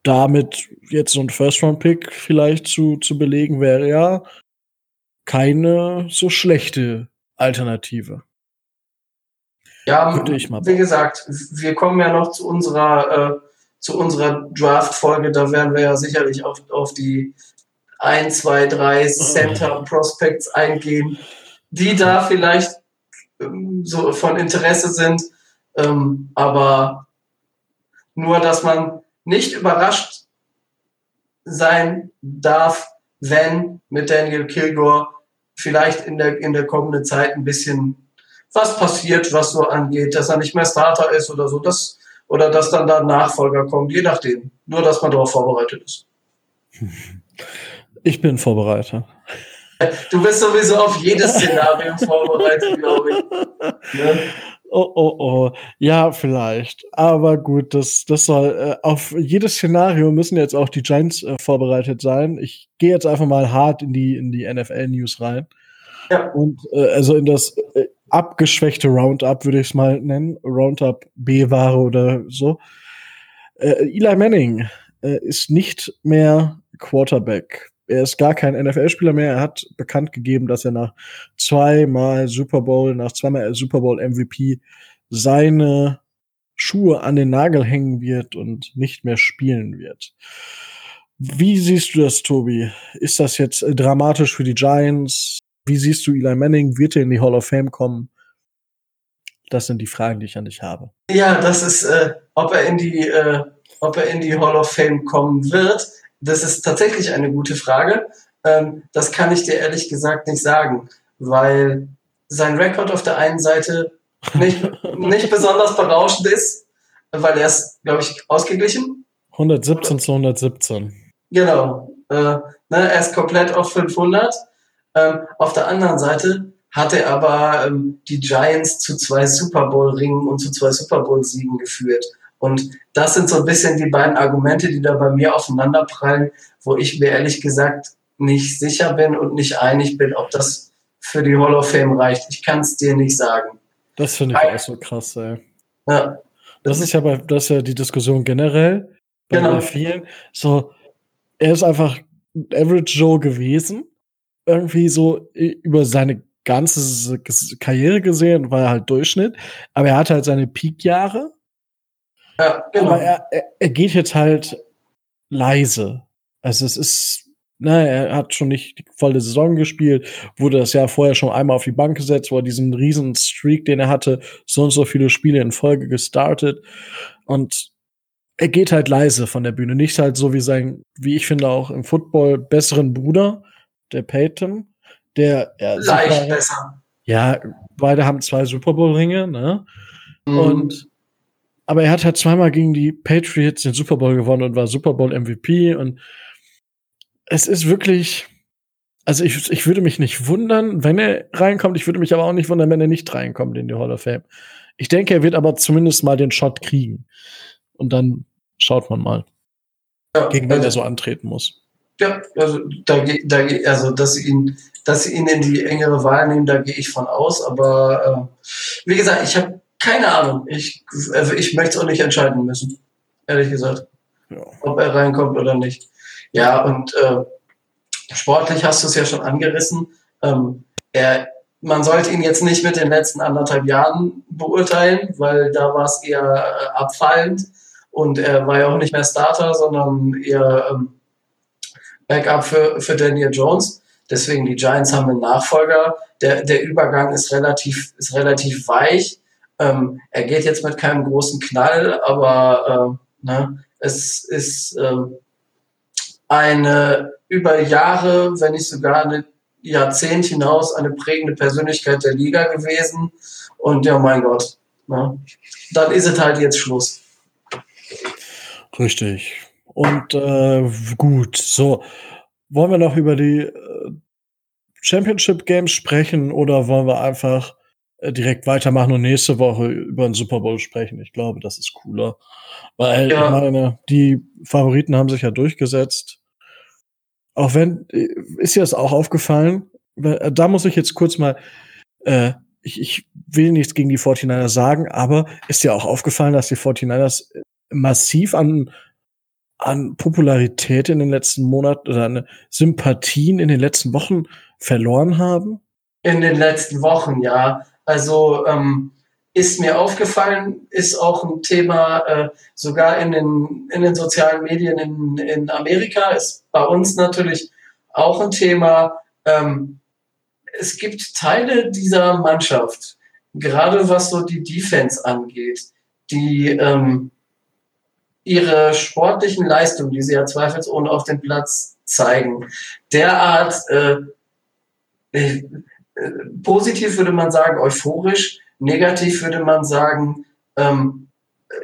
Damit jetzt so ein First-Round-Pick vielleicht zu, zu belegen, wäre ja keine so schlechte Alternative. Ja, wie gesagt, wir kommen ja noch zu unserer, äh, zu unserer Draft-Folge. Da werden wir ja sicherlich auf, auf die 1, 2, 3 Center Prospects eingehen, die da vielleicht ähm, so von Interesse sind. Ähm, aber nur, dass man nicht überrascht sein darf, wenn mit Daniel Kilgore vielleicht in der, in der kommenden Zeit ein bisschen was passiert, was so angeht, dass er nicht mehr Starter ist oder so, das, oder dass dann da Nachfolger kommt, je nachdem. Nur, dass man darauf vorbereitet ist. Ich bin vorbereitet. Du bist sowieso auf jedes Szenario vorbereitet, glaube ich. Ja. Oh, oh, oh. Ja, vielleicht. Aber gut, das, das soll, äh, auf jedes Szenario müssen jetzt auch die Giants äh, vorbereitet sein. Ich gehe jetzt einfach mal hart in die, in die NFL-News rein. Ja. Und, äh, also in das äh, abgeschwächte Roundup, würde ich es mal nennen. Roundup B-Ware oder so. Äh, Eli Manning äh, ist nicht mehr Quarterback. Er ist gar kein NFL-Spieler mehr. Er hat bekannt gegeben, dass er nach zweimal Super Bowl, nach zweimal Super Bowl MVP seine Schuhe an den Nagel hängen wird und nicht mehr spielen wird. Wie siehst du das, Tobi? Ist das jetzt äh, dramatisch für die Giants? Wie siehst du Eli Manning? Wird er in die Hall of Fame kommen? Das sind die Fragen, die ich an dich habe. Ja, das ist, äh, ob er in die, äh, ob er in die Hall of Fame kommen wird. Das ist tatsächlich eine gute Frage. Ähm, das kann ich dir ehrlich gesagt nicht sagen, weil sein Rekord auf der einen Seite nicht, nicht besonders berauschend ist, weil er ist, glaube ich, ausgeglichen. 117 zu 117. Genau. Äh, ne, er ist komplett auf 500 ähm, auf der anderen Seite hat er aber ähm, die Giants zu zwei Super Bowl-Ringen und zu zwei Super Bowl-Siegen geführt. Und das sind so ein bisschen die beiden Argumente, die da bei mir aufeinanderprallen, wo ich mir ehrlich gesagt nicht sicher bin und nicht einig bin, ob das für die Hall of Fame reicht. Ich kann es dir nicht sagen. Das finde ich auch so krass, ey. Ja. Das ist ja bei, das ist ja die Diskussion generell bei genau. vielen. So, er ist einfach Average Joe gewesen irgendwie so über seine ganze Karriere gesehen, war er halt Durchschnitt, aber er hatte halt seine Peak-Jahre. Ja, genau. Aber er, er, er geht jetzt halt leise. Also es ist, na, er hat schon nicht die volle Saison gespielt, wurde das Jahr vorher schon einmal auf die Bank gesetzt, wo er diesen riesen Streak, den er hatte, so und so viele Spiele in Folge gestartet. Und er geht halt leise von der Bühne. Nicht halt so wie sein, wie ich finde, auch im Football besseren Bruder, der Peyton, der ja, leicht super, besser. Ja, beide haben zwei Super Bowl-Ringe, ne? Mhm. Und aber er hat halt zweimal gegen die Patriots den Super Bowl gewonnen und war Super Bowl MVP und es ist wirklich, also ich, ich würde mich nicht wundern, wenn er reinkommt. Ich würde mich aber auch nicht wundern, wenn er nicht reinkommt in die Hall of Fame. Ich denke, er wird aber zumindest mal den Shot kriegen. Und dann schaut man mal, ja, gegen wen also, er so antreten muss. Ja, also, da, da, also dass sie ihn, dass sie ihn in die engere Wahl nehmen, da gehe ich von aus. Aber äh, wie gesagt, ich habe keine Ahnung. Ich, also ich möchte es auch nicht entscheiden müssen, ehrlich gesagt, ja. ob er reinkommt oder nicht. Ja, und äh, sportlich hast du es ja schon angerissen. Ähm, er, man sollte ihn jetzt nicht mit den letzten anderthalb Jahren beurteilen, weil da war es eher äh, abfallend und er war ja auch nicht mehr Starter, sondern eher ähm, Backup für, für Daniel Jones. Deswegen die Giants haben einen Nachfolger. Der, der Übergang ist relativ, ist relativ weich. Ähm, er geht jetzt mit keinem großen Knall, aber äh, ne, es ist äh, eine über Jahre, wenn nicht sogar eine Jahrzehnt hinaus eine prägende Persönlichkeit der Liga gewesen. Und ja, mein Gott, ne? dann ist es halt jetzt Schluss. Richtig. Und äh, gut, so. Wollen wir noch über die äh, Championship Games sprechen oder wollen wir einfach äh, direkt weitermachen und nächste Woche über den Super Bowl sprechen? Ich glaube, das ist cooler. Weil ja. ich meine, die Favoriten haben sich ja durchgesetzt. Auch wenn, äh, ist dir das auch aufgefallen? Da muss ich jetzt kurz mal, äh, ich, ich will nichts gegen die 49ers sagen, aber ist dir auch aufgefallen, dass die 49ers äh, massiv an, an Popularität in den letzten Monaten oder an Sympathien in den letzten Wochen verloren haben? In den letzten Wochen, ja. Also ähm, ist mir aufgefallen, ist auch ein Thema äh, sogar in den, in den sozialen Medien in, in Amerika, ist bei uns natürlich auch ein Thema. Ähm, es gibt Teile dieser Mannschaft, gerade was so die Defense angeht, die ähm, ihre sportlichen Leistungen, die sie ja zweifelsohne auf dem Platz zeigen, derart äh, äh, positiv würde man sagen, euphorisch, Negativ würde man sagen, ähm,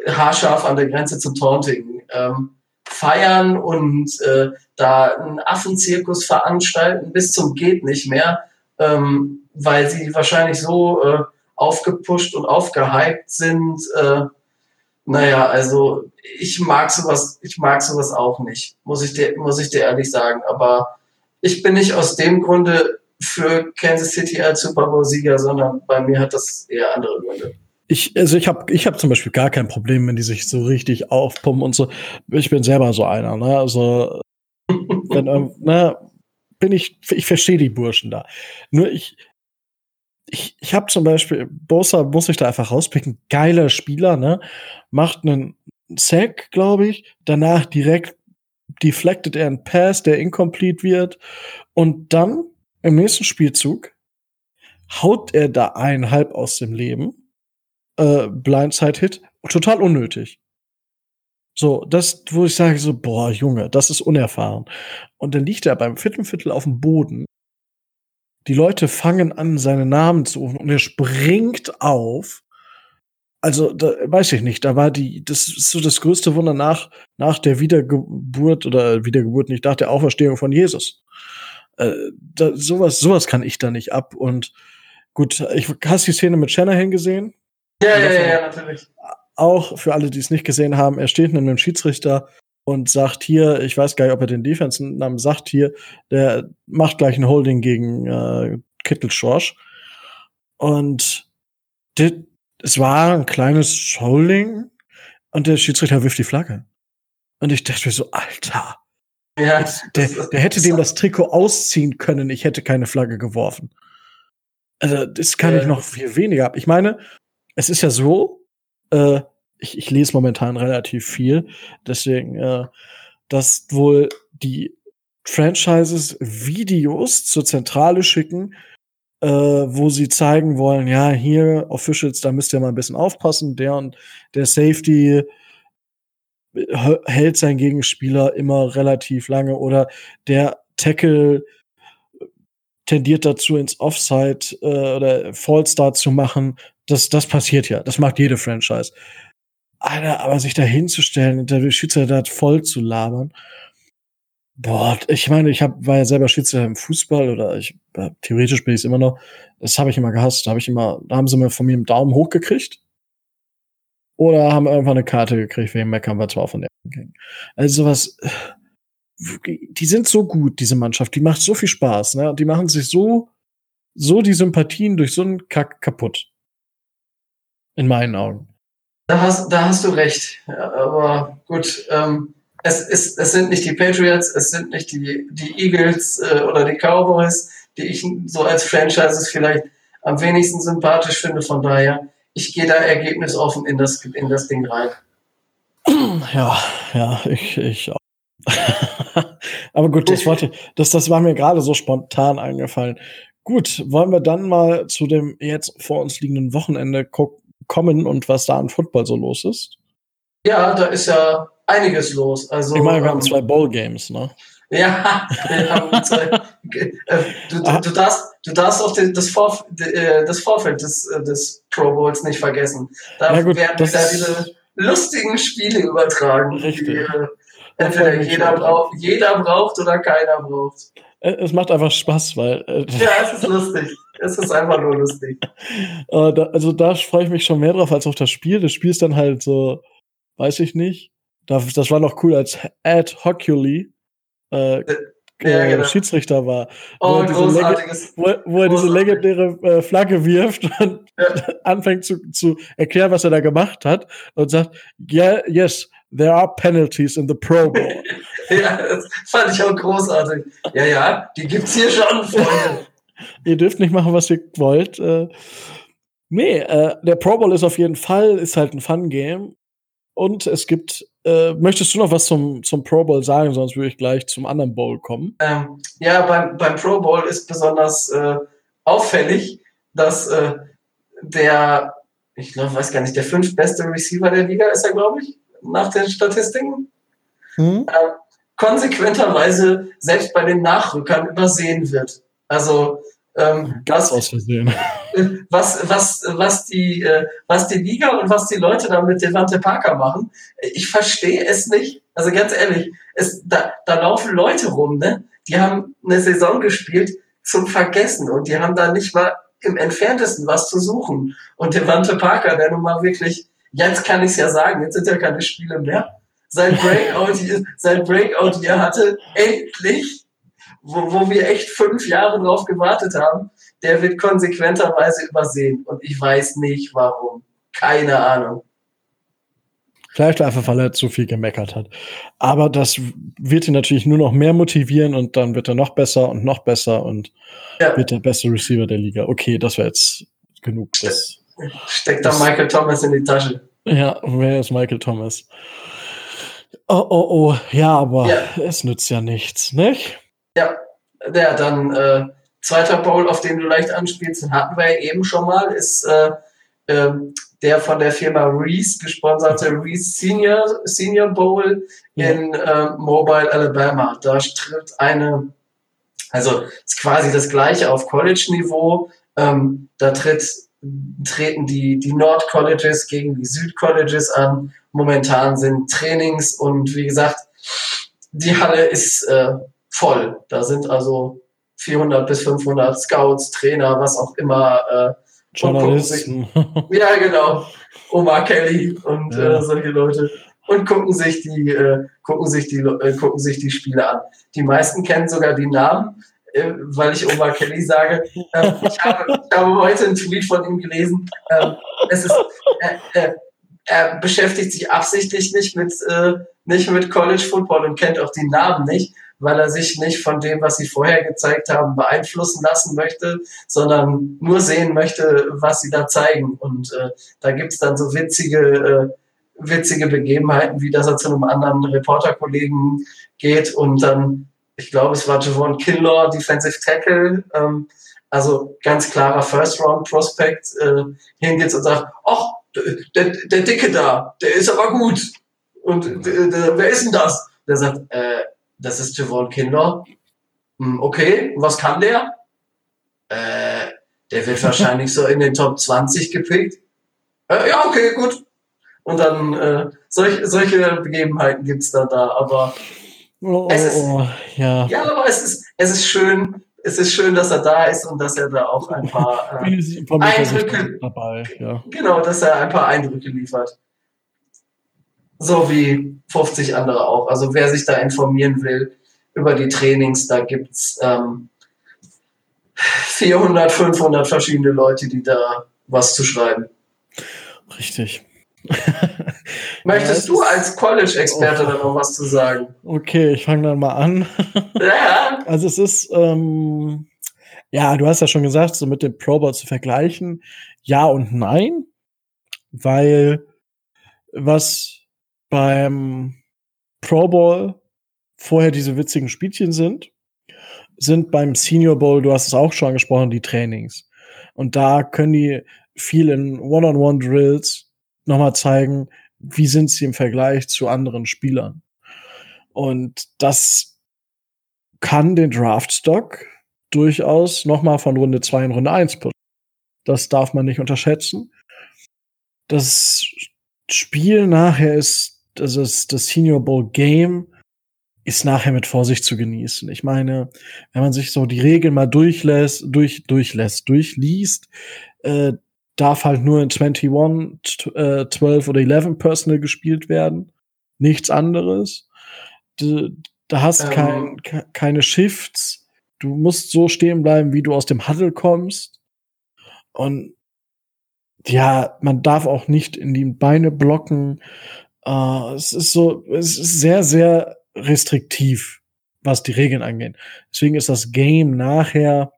haarscharf an der Grenze zum Taunting. Ähm, feiern und äh, da einen Affenzirkus veranstalten bis zum geht nicht mehr, ähm, weil sie wahrscheinlich so äh, aufgepusht und aufgehypt sind. Äh, naja, also ich mag sowas, ich mag sowas auch nicht, muss ich dir, muss ich dir ehrlich sagen. Aber ich bin nicht aus dem Grunde für Kansas City als Super Bowl-Sieger, sondern bei mir hat das eher andere Gründe. Ich, also ich habe ich hab zum Beispiel gar kein Problem, wenn die sich so richtig aufpumpen und so. Ich bin selber so einer, ne? Also wenn, ähm, ne, bin ich, ich verstehe die Burschen da. Nur ich, ich, ich habe zum Beispiel, Bosa muss ich da einfach rauspicken, geiler Spieler, ne? Macht einen Sack, glaube ich, danach direkt deflected er einen Pass, der incomplete wird und dann im nächsten Spielzug haut er da einen halb aus dem Leben. Äh, Blindside-Hit. Total unnötig. So, das, wo ich sage so, boah, Junge, das ist unerfahren. Und dann liegt er beim vierten Viertel auf dem Boden. Die Leute fangen an, seine Namen zu rufen und er springt auf. Also, da, weiß ich nicht, da war die, das ist so das größte Wunder nach, nach der Wiedergeburt oder Wiedergeburt nicht, nach der Auferstehung von Jesus. Äh, da, sowas, sowas kann ich da nicht ab. Und gut, ich hast die Szene mit Shanahan gesehen? Ja, ja, ja, natürlich. Auch für alle, die es nicht gesehen haben, er steht neben einem Schiedsrichter und sagt hier, ich weiß gar nicht, ob er den Defense-Namen sagt hier, der macht gleich ein Holding gegen äh, Kittel Schorsch. Und dit, es war ein kleines Holding und der Schiedsrichter wirft die Flagge. Und ich dachte mir so, Alter, ja, der, der hätte dem das Trikot ausziehen können, ich hätte keine Flagge geworfen. Also, das kann ja. ich noch viel weniger ab. Ich meine, es ist ja so, äh, ich, ich lese momentan relativ viel, deswegen, äh, dass wohl die Franchises Videos zur Zentrale schicken, äh, wo sie zeigen wollen, ja, hier, Officials, da müsst ihr mal ein bisschen aufpassen, der und der Safety hält sein Gegenspieler immer relativ lange oder der Tackle tendiert dazu, ins Offside äh, oder Fallstart zu machen. Das, das passiert ja. Das macht jede Franchise. Alter, aber sich da hinzustellen und der Schiedsrichter voll zu labern. Boah, ich meine, ich hab, war ja selber Schiedsrichter im Fußball oder ich, theoretisch bin ich es immer noch. Das habe ich immer gehasst. Da habe ich immer, da haben sie mir von mir einen Daumen hoch gekriegt. Oder haben irgendwann eine Karte gekriegt wegen Meckern, weil zwar von der ging. Also sowas, die sind so gut, diese Mannschaft. Die macht so viel Spaß, ne? Die machen sich so, so die Sympathien durch so einen Kack kaputt. In meinen Augen. Da hast, da hast du recht. Ja, aber gut, ähm, es, ist, es sind nicht die Patriots, es sind nicht die, die Eagles äh, oder die Cowboys, die ich so als Franchises vielleicht am wenigsten sympathisch finde. Von daher, ich gehe da ergebnisoffen in das, in das Ding rein. Ja, ja, ich, ich auch. Aber gut, das, wollte, das, das war mir gerade so spontan eingefallen. Gut, wollen wir dann mal zu dem jetzt vor uns liegenden Wochenende kommen und was da an Football so los ist? Ja, da ist ja einiges los. Also, ich meine, wir haben ähm, zwei Bowl-Games, ne? Ja, wir haben zwei. Äh, du, du, du, darfst, du darfst auch das, Vor, äh, das Vorfeld des, äh, des Pro Bowls nicht vergessen. Da ja, gut, werden wieder diese lustigen Spiele übertragen. Richtig. Die, entweder jeder braucht, jeder braucht oder keiner braucht. Es macht einfach Spaß, weil. ja, es ist lustig. Es ist einfach nur lustig. also da freue ich mich schon mehr drauf als auf das Spiel. Das Spiel ist dann halt so, weiß ich nicht. Das, war noch cool, als Ed Hockley äh, ja, genau. Schiedsrichter war. Oh, wo, er wo, wo er diese legendäre äh, Flagge wirft und ja. anfängt zu, zu erklären, was er da gemacht hat und sagt, yeah, yes, there are penalties in the Pro Bowl. ja, das fand ich auch großartig. Ja, ja, die gibt's hier schon, Freunde. ihr dürft nicht machen, was ihr wollt. Äh, nee, äh, der Pro Bowl ist auf jeden Fall, ist halt ein Fun-Game. Und es gibt äh, möchtest du noch was zum, zum Pro Bowl sagen, sonst würde ich gleich zum anderen Bowl kommen? Ähm, ja, beim, beim Pro Bowl ist besonders äh, auffällig, dass äh, der, ich glaube, weiß gar nicht, der fünftbeste Receiver der Liga ist er, glaube ich, nach den Statistiken. Hm? Äh, konsequenterweise selbst bei den Nachrückern übersehen wird. Also ähm, Gas aus Versehen. Was, was, was, die, äh, was die Liga und was die Leute da mit Devante Parker machen, ich verstehe es nicht. Also ganz ehrlich, es, da, da laufen Leute rum, ne? die haben eine Saison gespielt zum Vergessen und die haben da nicht mal im entferntesten was zu suchen. Und Devante Parker, der nun mal wirklich, jetzt kann ich es ja sagen, jetzt sind ja keine Spiele mehr. Sein Breakout, sein Breakout hier hatte endlich wo, wo wir echt fünf Jahre drauf gewartet haben, der wird konsequenterweise übersehen. Und ich weiß nicht warum. Keine Ahnung. Vielleicht einfach, weil er zu viel gemeckert hat. Aber das wird ihn natürlich nur noch mehr motivieren und dann wird er noch besser und noch besser und ja. wird der beste Receiver der Liga. Okay, das wäre jetzt genug. Das, Steckt da Michael Thomas in die Tasche. Ja, wer ist Michael Thomas? Oh, oh, oh, ja, aber ja. es nützt ja nichts, nicht? Ja, ja dann äh, zweiter Bowl, auf den du leicht anspielst, den hatten wir ja eben schon mal, ist äh, äh, der von der Firma Reese gesponserte Reese Senior, Senior Bowl ja. in äh, Mobile, Alabama. Da tritt eine, also ist quasi das gleiche auf College-Niveau. Ähm, da tritt, treten die, die Nord-Colleges gegen die Süd-Colleges an. Momentan sind Trainings und wie gesagt, die Halle ist äh, voll. Da sind also 400 bis 500 Scouts, Trainer, was auch immer. Äh, Journalisten. ja, genau. Omar Kelly und ja. äh, solche Leute. Und gucken sich die, äh, gucken sich die, äh, gucken sich die Spiele an. Die meisten kennen sogar die Namen, äh, weil ich Omar Kelly sage. Ähm, ich, habe, ich habe heute einen Tweet von ihm gelesen. Ähm, es ist, äh, er beschäftigt sich absichtlich nicht mit, äh, nicht mit College Football und kennt auch die Namen nicht, weil er sich nicht von dem, was sie vorher gezeigt haben, beeinflussen lassen möchte, sondern nur sehen möchte, was sie da zeigen. Und äh, da gibt's dann so witzige, witzige Begebenheiten, wie dass er zu einem anderen Reporterkollegen geht und dann, ich glaube, es war Javon Kinlaw, Defensive Tackle, ähm, also ganz klarer First-Round-Prospect, äh, hingeht und sagt, ach, der, der Dicke da, der ist aber gut. Und der, der, wer ist denn das? Der sagt, äh, das ist Javon Kinlaw. Hm, okay, was kann der? Äh, der wird wahrscheinlich so in den Top 20 gepickt. Äh, ja, okay, gut. Und dann äh, solch, solche Begebenheiten gibt's dann da, aber oh, es ist, oh, ja. ja, aber es ist, es ist schön, es ist schön, dass er da ist und dass er da auch ein paar äh, Eindrücke dabei, ja. genau, dass er ein paar Eindrücke liefert. So wie 50 andere auch. Also wer sich da informieren will über die Trainings, da gibt's ähm, 400, 500 verschiedene Leute, die da was zu schreiben. Richtig. Möchtest ja, du als College-Experte oh. da noch was zu sagen? Okay, ich fange dann mal an. Ja. Also es ist, ähm, ja, du hast ja schon gesagt, so mit dem Pro Bowl zu vergleichen, ja und nein, weil was beim Pro Bowl vorher diese witzigen Spielchen sind, sind beim Senior Bowl, du hast es auch schon angesprochen, die Trainings. Und da können die viel in One-on-One-Drills nochmal zeigen, wie sind sie im Vergleich zu anderen Spielern. Und das kann den Draftstock durchaus nochmal von Runde 2 in Runde 1 pushen. Das darf man nicht unterschätzen. Das Spiel nachher ist, das ist das Senior Bowl Game ist nachher mit Vorsicht zu genießen. Ich meine, wenn man sich so die Regeln mal durchlässt, durch, durchlässt, durchliest, äh, darf halt nur in 21, äh, 12 oder 11 Personal gespielt werden. Nichts anderes. Du, da hast ähm. kein, ke keine Shifts. Du musst so stehen bleiben, wie du aus dem Huddle kommst. Und ja, man darf auch nicht in die Beine blocken. Uh, es ist so, es ist sehr, sehr restriktiv, was die Regeln angeht. Deswegen ist das Game nachher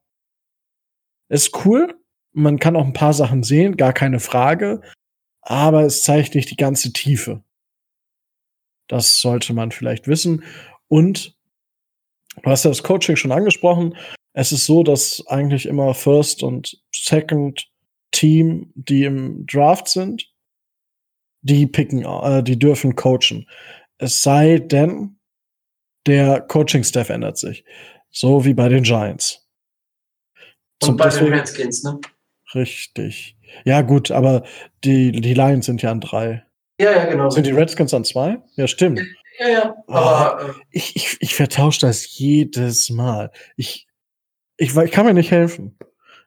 ist cool. Man kann auch ein paar Sachen sehen, gar keine Frage. Aber es zeigt nicht die ganze Tiefe. Das sollte man vielleicht wissen. Und du hast ja das Coaching schon angesprochen. Es ist so, dass eigentlich immer First und Second Team, die im Draft sind, die picken, äh, die dürfen coachen. Es sei denn, der Coaching-Staff ändert sich. So wie bei den Giants. Und bei deswegen, den Redskins, ne? Richtig. Ja, gut, aber die, die Lions sind ja an drei. Ja, ja, genau. Sind die Redskins an zwei? Ja, stimmt. Ja, ja. Aber, oh, ich, ich, ich vertausche das jedes Mal. Ich, ich, ich kann mir nicht helfen.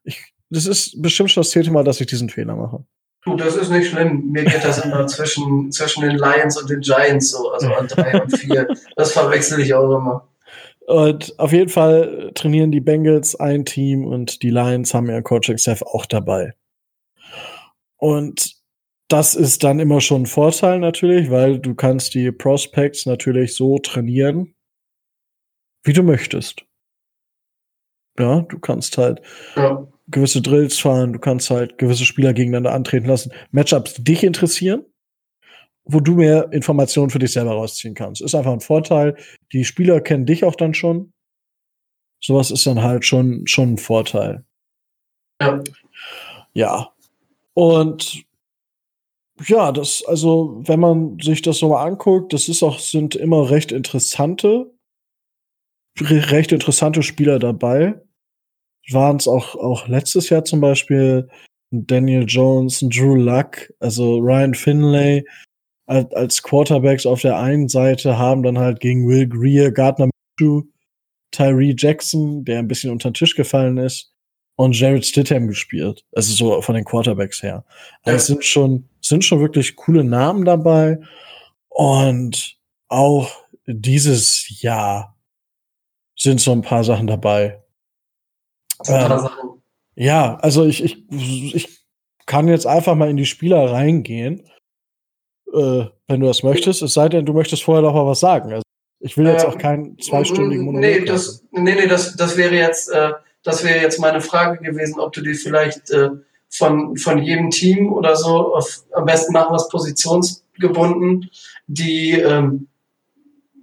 Ich, das ist bestimmt schon das zehnte Mal, dass ich diesen Fehler mache. Du, das ist nicht schlimm. Mir geht das immer zwischen, zwischen den Lions und den Giants so, also an drei und vier. Das verwechsel ich auch immer. Und auf jeden Fall trainieren die Bengals ein Team und die Lions haben ihren Coaching-Staff auch dabei. Und das ist dann immer schon ein Vorteil natürlich, weil du kannst die Prospects natürlich so trainieren, wie du möchtest. Ja, du kannst halt ja gewisse Drills fahren, du kannst halt gewisse Spieler gegeneinander antreten lassen, Matchups, die dich interessieren, wo du mehr Informationen für dich selber rausziehen kannst. Ist einfach ein Vorteil. Die Spieler kennen dich auch dann schon. Sowas ist dann halt schon, schon ein Vorteil. Ja. Ja. Und ja, das, also, wenn man sich das so mal anguckt, das ist auch, sind immer recht interessante, recht interessante Spieler dabei waren es auch, auch letztes Jahr zum Beispiel Daniel Jones, Drew Luck, also Ryan Finlay als Quarterbacks auf der einen Seite haben dann halt gegen Will Greer, Gardner Minshew, Tyree Jackson, der ein bisschen unter den Tisch gefallen ist, und Jared Stidham gespielt. Also so von den Quarterbacks her. Also es sind schon, sind schon wirklich coole Namen dabei. Und auch dieses Jahr sind so ein paar Sachen dabei, ähm, ja, also ich, ich, ich kann jetzt einfach mal in die Spieler reingehen, äh, wenn du das möchtest. Es sei denn, du möchtest vorher noch mal was sagen. Also ich will jetzt ähm, auch keinen zweistündigen Monolog. Nee, das, nee, nee, das, das wäre jetzt, äh, das wäre jetzt meine Frage gewesen, ob du dir vielleicht äh, von, von jedem Team oder so. Auf, am besten machen es positionsgebunden, die, ähm,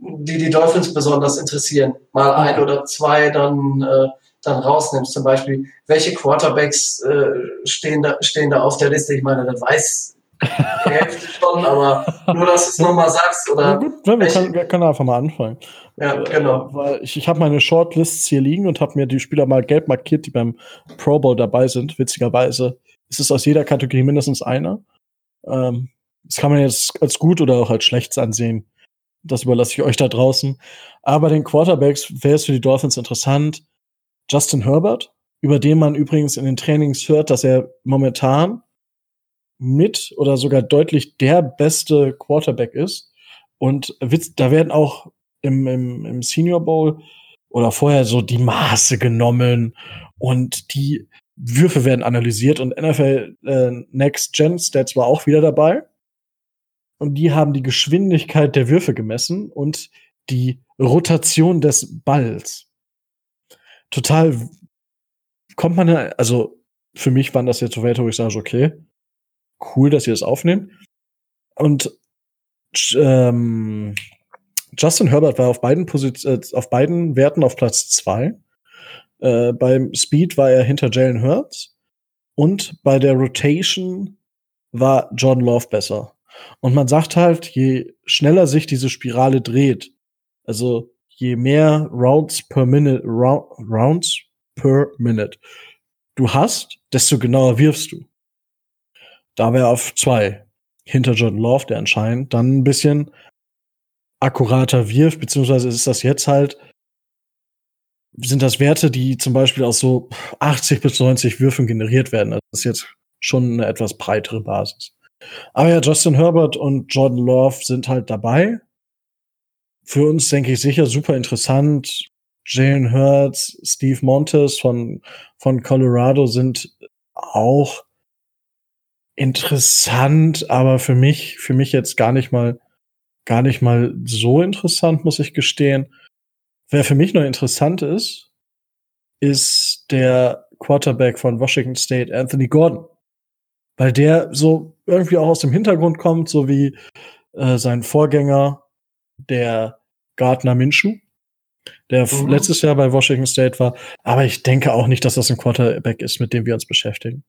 die die Dolphins besonders interessieren. Mal ein oder zwei dann, äh, dann rausnimmst. Zum Beispiel, welche Quarterbacks äh, stehen, da, stehen da auf der Liste? Ich meine, das weiß die Hälfte schon, aber nur, dass du es nochmal sagst. Oder ja, gut, wir, können, wir können einfach mal anfangen. Ja, genau. Weil ich, ich habe meine Shortlists hier liegen und habe mir die Spieler mal gelb markiert, die beim Pro Bowl dabei sind. Witzigerweise ist es aus jeder Kategorie mindestens einer. Ähm, das kann man jetzt als gut oder auch als schlecht ansehen. Das überlasse ich euch da draußen. Aber den Quarterbacks wäre es für die Dolphins interessant. Justin Herbert, über den man übrigens in den Trainings hört, dass er momentan mit oder sogar deutlich der beste Quarterback ist. Und da werden auch im, im, im Senior Bowl oder vorher so die Maße genommen und die Würfe werden analysiert und NFL äh, Next Gen Stats war auch wieder dabei. Und die haben die Geschwindigkeit der Würfe gemessen und die Rotation des Balls. Total kommt man, also für mich waren das jetzt so Werte, wo ich sage, okay, cool, dass ihr das aufnehmt. Und ähm, Justin Herbert war auf beiden, Posit äh, auf beiden Werten auf Platz zwei. Äh, beim Speed war er hinter Jalen Hurts und bei der Rotation war John Love besser. Und man sagt halt, je schneller sich diese Spirale dreht, also je mehr Rounds per Minute, Rounds per Minute du hast, desto genauer wirfst du. Da wäre auf zwei hinter John Love, der anscheinend dann ein bisschen akkurater wirft, beziehungsweise ist das jetzt halt, sind das Werte, die zum Beispiel aus so 80 bis 90 Würfen generiert werden. Also das ist jetzt schon eine etwas breitere Basis. Aber ja, Justin Herbert und Jordan Love sind halt dabei. Für uns, denke ich, sicher super interessant. Jalen Hurts, Steve Montes von, von Colorado sind auch interessant, aber für mich, für mich jetzt gar nicht mal, gar nicht mal so interessant, muss ich gestehen. Wer für mich noch interessant ist, ist der Quarterback von Washington State, Anthony Gordon. Weil der so irgendwie auch aus dem Hintergrund kommt, so wie äh, sein Vorgänger, der Gardner Minshew, der mhm. letztes Jahr bei Washington State war. Aber ich denke auch nicht, dass das ein Quarterback ist, mit dem wir uns beschäftigen.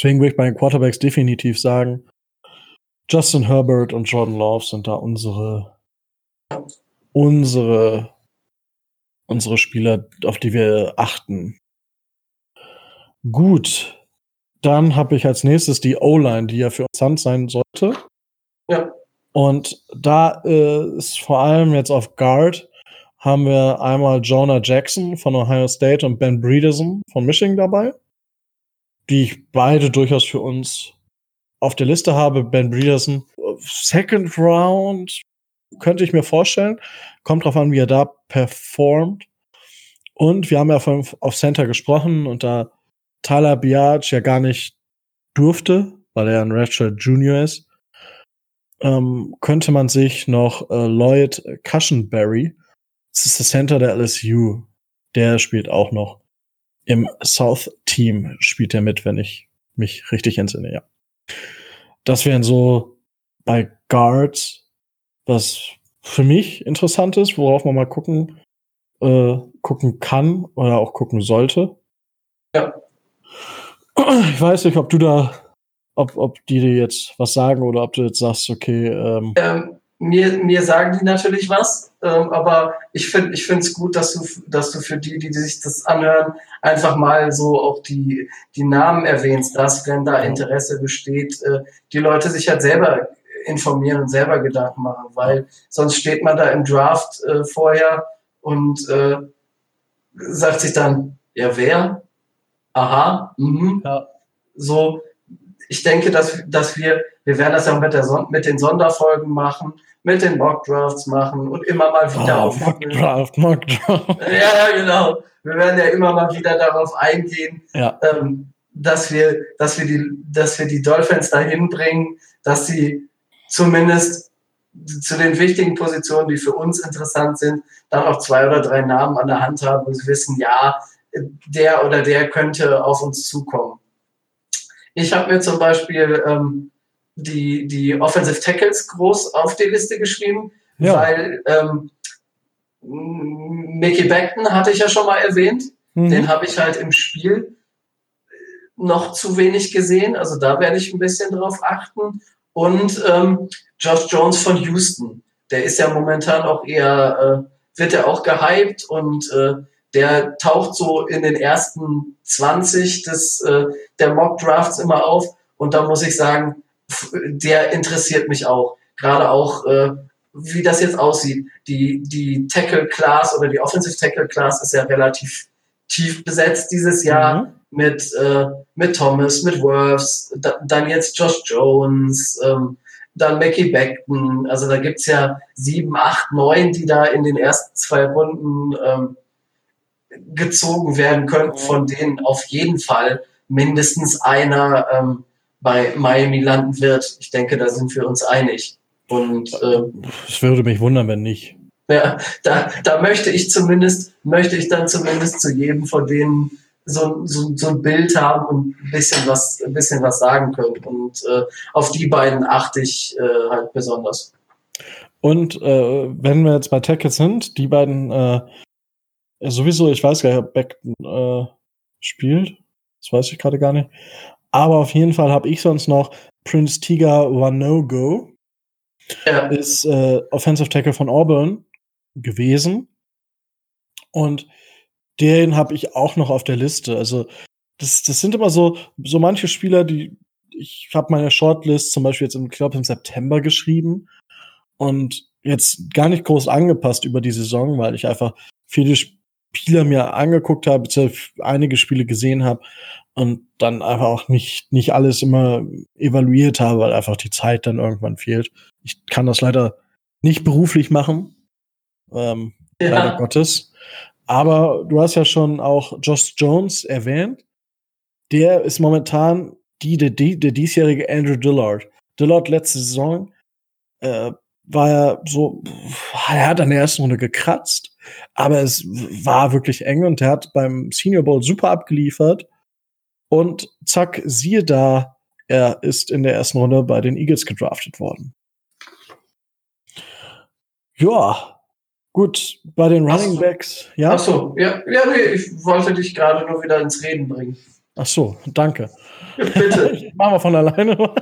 Deswegen würde ich bei den Quarterbacks definitiv sagen, Justin Herbert und Jordan Love sind da unsere, unsere, unsere Spieler, auf die wir achten. Gut. Dann habe ich als nächstes die O-Line, die ja für uns Hand sein sollte. Ja. Und da äh, ist vor allem jetzt auf Guard haben wir einmal Jonah Jackson von Ohio State und Ben Breederson von Michigan dabei die ich beide durchaus für uns auf der Liste habe. Ben Breederson, Second Round, könnte ich mir vorstellen. Kommt drauf an, wie er da performt. Und wir haben ja von, auf Center gesprochen und da Tyler Biage ja gar nicht durfte, weil er ein Redshirt Junior ist, ähm, könnte man sich noch äh, Lloyd Cushenberry, das ist der Center der LSU, der spielt auch noch im South-Team spielt er mit, wenn ich mich richtig entsinne, ja. Das wären so bei Guards, was für mich interessant ist, worauf man mal gucken, äh, gucken kann oder auch gucken sollte. Ja. Ich weiß nicht, ob du da, ob, ob die dir jetzt was sagen oder ob du jetzt sagst, okay. Ähm, ähm, mir, mir sagen die natürlich was, ähm, aber ich finde ich finde es gut, dass du, dass du für die, die sich das anhören, einfach mal so auch die, die Namen erwähnst, dass, wenn da Interesse besteht, äh, die Leute sich halt selber informieren und selber Gedanken machen, weil sonst steht man da im Draft äh, vorher und äh, sagt sich dann, ja, wer? Aha, mhm. Ja. So, ich denke, dass, dass wir, wir werden das ja mit, der Son mit den Sonderfolgen machen, mit den Mockdrafts machen und immer mal wieder oh, auf Mockdraft, Mockdraft. Ja, genau. Wir werden ja immer mal wieder darauf eingehen, ja. ähm, dass wir, dass wir die, dass wir die Dolphins dahin bringen, dass sie zumindest zu den wichtigen Positionen, die für uns interessant sind, dann auch zwei oder drei Namen an der Hand haben, wo sie wissen, ja, der oder der könnte auf uns zukommen. Ich habe mir zum Beispiel ähm, die, die Offensive Tackles groß auf die Liste geschrieben, ja. weil ähm, Mickey Beckton hatte ich ja schon mal erwähnt. Mhm. Den habe ich halt im Spiel noch zu wenig gesehen. Also da werde ich ein bisschen drauf achten. Und ähm, Josh Jones von Houston, der ist ja momentan auch eher, äh, wird ja auch gehypt und äh, der taucht so in den ersten 20 des, äh, der Mock Drafts immer auf. Und da muss ich sagen, der interessiert mich auch. Gerade auch, äh, wie das jetzt aussieht. Die, die Tackle Class oder die Offensive Tackle Class ist ja relativ tief besetzt dieses Jahr. Mhm mit, äh, mit Thomas, mit Worths, da, dann jetzt Josh Jones, ähm, dann Mackie Beckton. Also da gibt's ja sieben, acht, neun, die da in den ersten zwei Runden ähm, gezogen werden könnten, von denen auf jeden Fall mindestens einer ähm, bei Miami landen wird. Ich denke, da sind wir uns einig. Und äh, es würde mich wundern, wenn nicht. Ja, da, da möchte ich zumindest, möchte ich dann zumindest zu jedem von denen so, so, so ein Bild haben und ein bisschen was, ein bisschen was sagen können. Und äh, auf die beiden achte ich äh, halt besonders. Und äh, wenn wir jetzt bei Tackles sind, die beiden äh, sowieso, ich weiß gar nicht, ob Beckton äh, spielt. Das weiß ich gerade gar nicht. Aber auf jeden Fall habe ich sonst noch Prince Tiga Wanogo. Ja. Ist äh, Offensive Tackle von Auburn gewesen. Und den habe ich auch noch auf der Liste. Also das, das sind immer so, so manche Spieler, die ich habe meine Shortlist zum Beispiel jetzt im, glaube im September geschrieben und jetzt gar nicht groß angepasst über die Saison, weil ich einfach viele Spieler mir angeguckt habe, einige Spiele gesehen habe und dann einfach auch nicht, nicht alles immer evaluiert habe, weil einfach die Zeit dann irgendwann fehlt. Ich kann das leider nicht beruflich machen, ähm, ja. leider Gottes. Aber du hast ja schon auch Josh Jones erwähnt. Der ist momentan die, der, der diesjährige Andrew Dillard. Dillard letzte Saison äh, war ja so, er hat an der ersten Runde gekratzt, aber es war wirklich eng und er hat beim Senior Bowl super abgeliefert. Und zack, siehe da, er ist in der ersten Runde bei den Eagles gedraftet worden. Ja, Gut, bei den Running Backs, ja. Ach so, ja, ja, nee, ich wollte dich gerade nur wieder ins Reden bringen. Ach so, danke. bitte. Machen wir von alleine.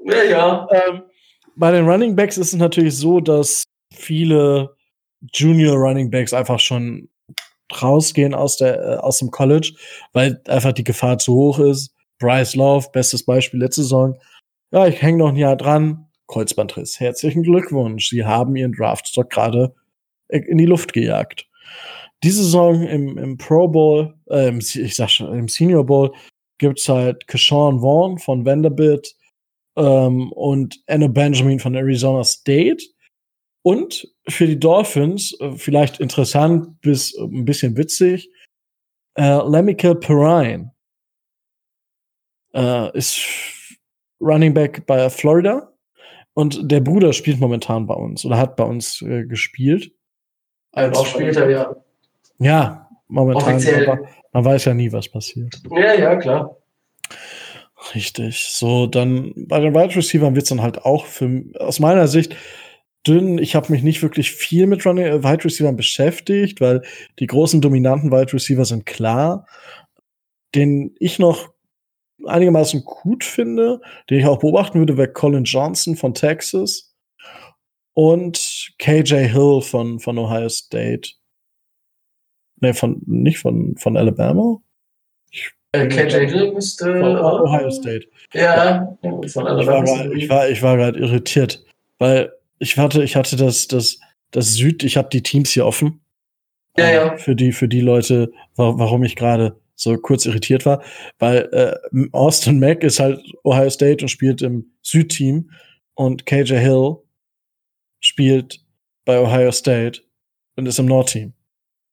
ja, ja. Ähm, bei den Running Backs ist es natürlich so, dass viele Junior Running Backs einfach schon rausgehen aus der äh, aus dem College, weil einfach die Gefahr zu hoch ist. Bryce Love, bestes Beispiel letzte Saison. Ja, ich hänge noch ein Jahr dran. Kreuzbandriss. Herzlichen Glückwunsch. Sie haben Ihren Draftstock gerade in die Luft gejagt. Diese Saison im, im Pro Bowl, äh, ich sag schon, im Senior Bowl gibt's halt Keshawn Vaughn von Vanderbilt ähm, und Anna Benjamin von Arizona State. Und für die Dolphins, äh, vielleicht interessant bis äh, ein bisschen witzig, äh, Lemical Perrine äh, ist Running Back bei Florida und der Bruder spielt momentan bei uns oder hat bei uns äh, gespielt. Als auch später, ja. Ja, momentan. Offiziell. Aber man weiß ja nie, was passiert. Ja, ja, klar. Richtig. So, dann bei den Wide Receivers wird es dann halt auch für, aus meiner Sicht dünn. Ich habe mich nicht wirklich viel mit Running, äh, Wide Receivers beschäftigt, weil die großen dominanten Wide Receiver sind klar. Den ich noch einigermaßen gut finde, den ich auch beobachten würde, wäre Colin Johnson von Texas und KJ Hill von, von Ohio State. Ne, von, nicht von, von Alabama? Äh, KJ Hill müsste. Von Ohio State. Ja, von Alabama. Ich war, ich war gerade irritiert, weil ich hatte, ich hatte das, das, das Süd, ich habe die Teams hier offen. Ja, ja. Für die, für die Leute, warum ich gerade so kurz irritiert war, weil äh, Austin Mack ist halt Ohio State und spielt im Südteam und KJ Hill spielt bei Ohio State und ist im Nordteam.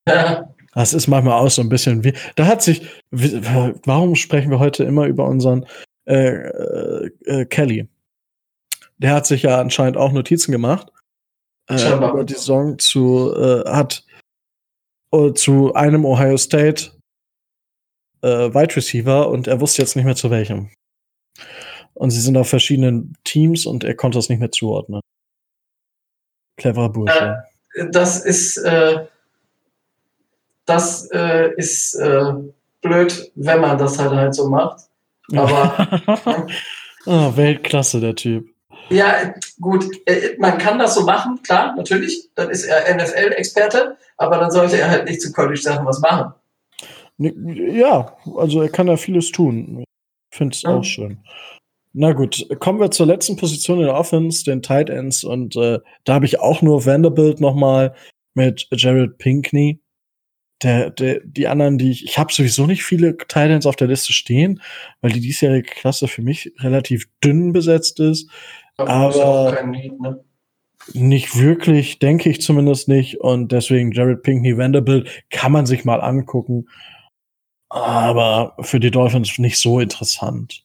Ja. Das ist manchmal auch so ein bisschen wie. Da hat sich. Warum sprechen wir heute immer über unseren äh, äh, äh, Kelly? Der hat sich ja anscheinend auch Notizen gemacht äh, über die Saison zu äh, hat uh, zu einem Ohio State äh, Wide Receiver und er wusste jetzt nicht mehr zu welchem. Und sie sind auf verschiedenen Teams und er konnte das nicht mehr zuordnen. Cleverer Bursche. Äh, das ist, äh, das äh, ist äh, blöd, wenn man das halt halt so macht. Aber oh, Weltklasse, der Typ. Ja, gut, äh, man kann das so machen, klar, natürlich. Dann ist er NFL-Experte, aber dann sollte er halt nicht zu College-Sachen was machen. Ja, also er kann ja vieles tun. Ich finde es ja. auch schön. Na gut, kommen wir zur letzten Position in der Offense, den Tight Ends. Und äh, da habe ich auch nur Vanderbilt nochmal mit Jared Pinkney. Der, der, die anderen, die ich, ich habe sowieso nicht viele Tight Ends auf der Liste stehen, weil die diesjährige Klasse für mich relativ dünn besetzt ist. Aber ne? nicht wirklich, denke ich zumindest nicht. Und deswegen Jared Pinkney Vanderbilt kann man sich mal angucken. Aber für die Dolphins nicht so interessant.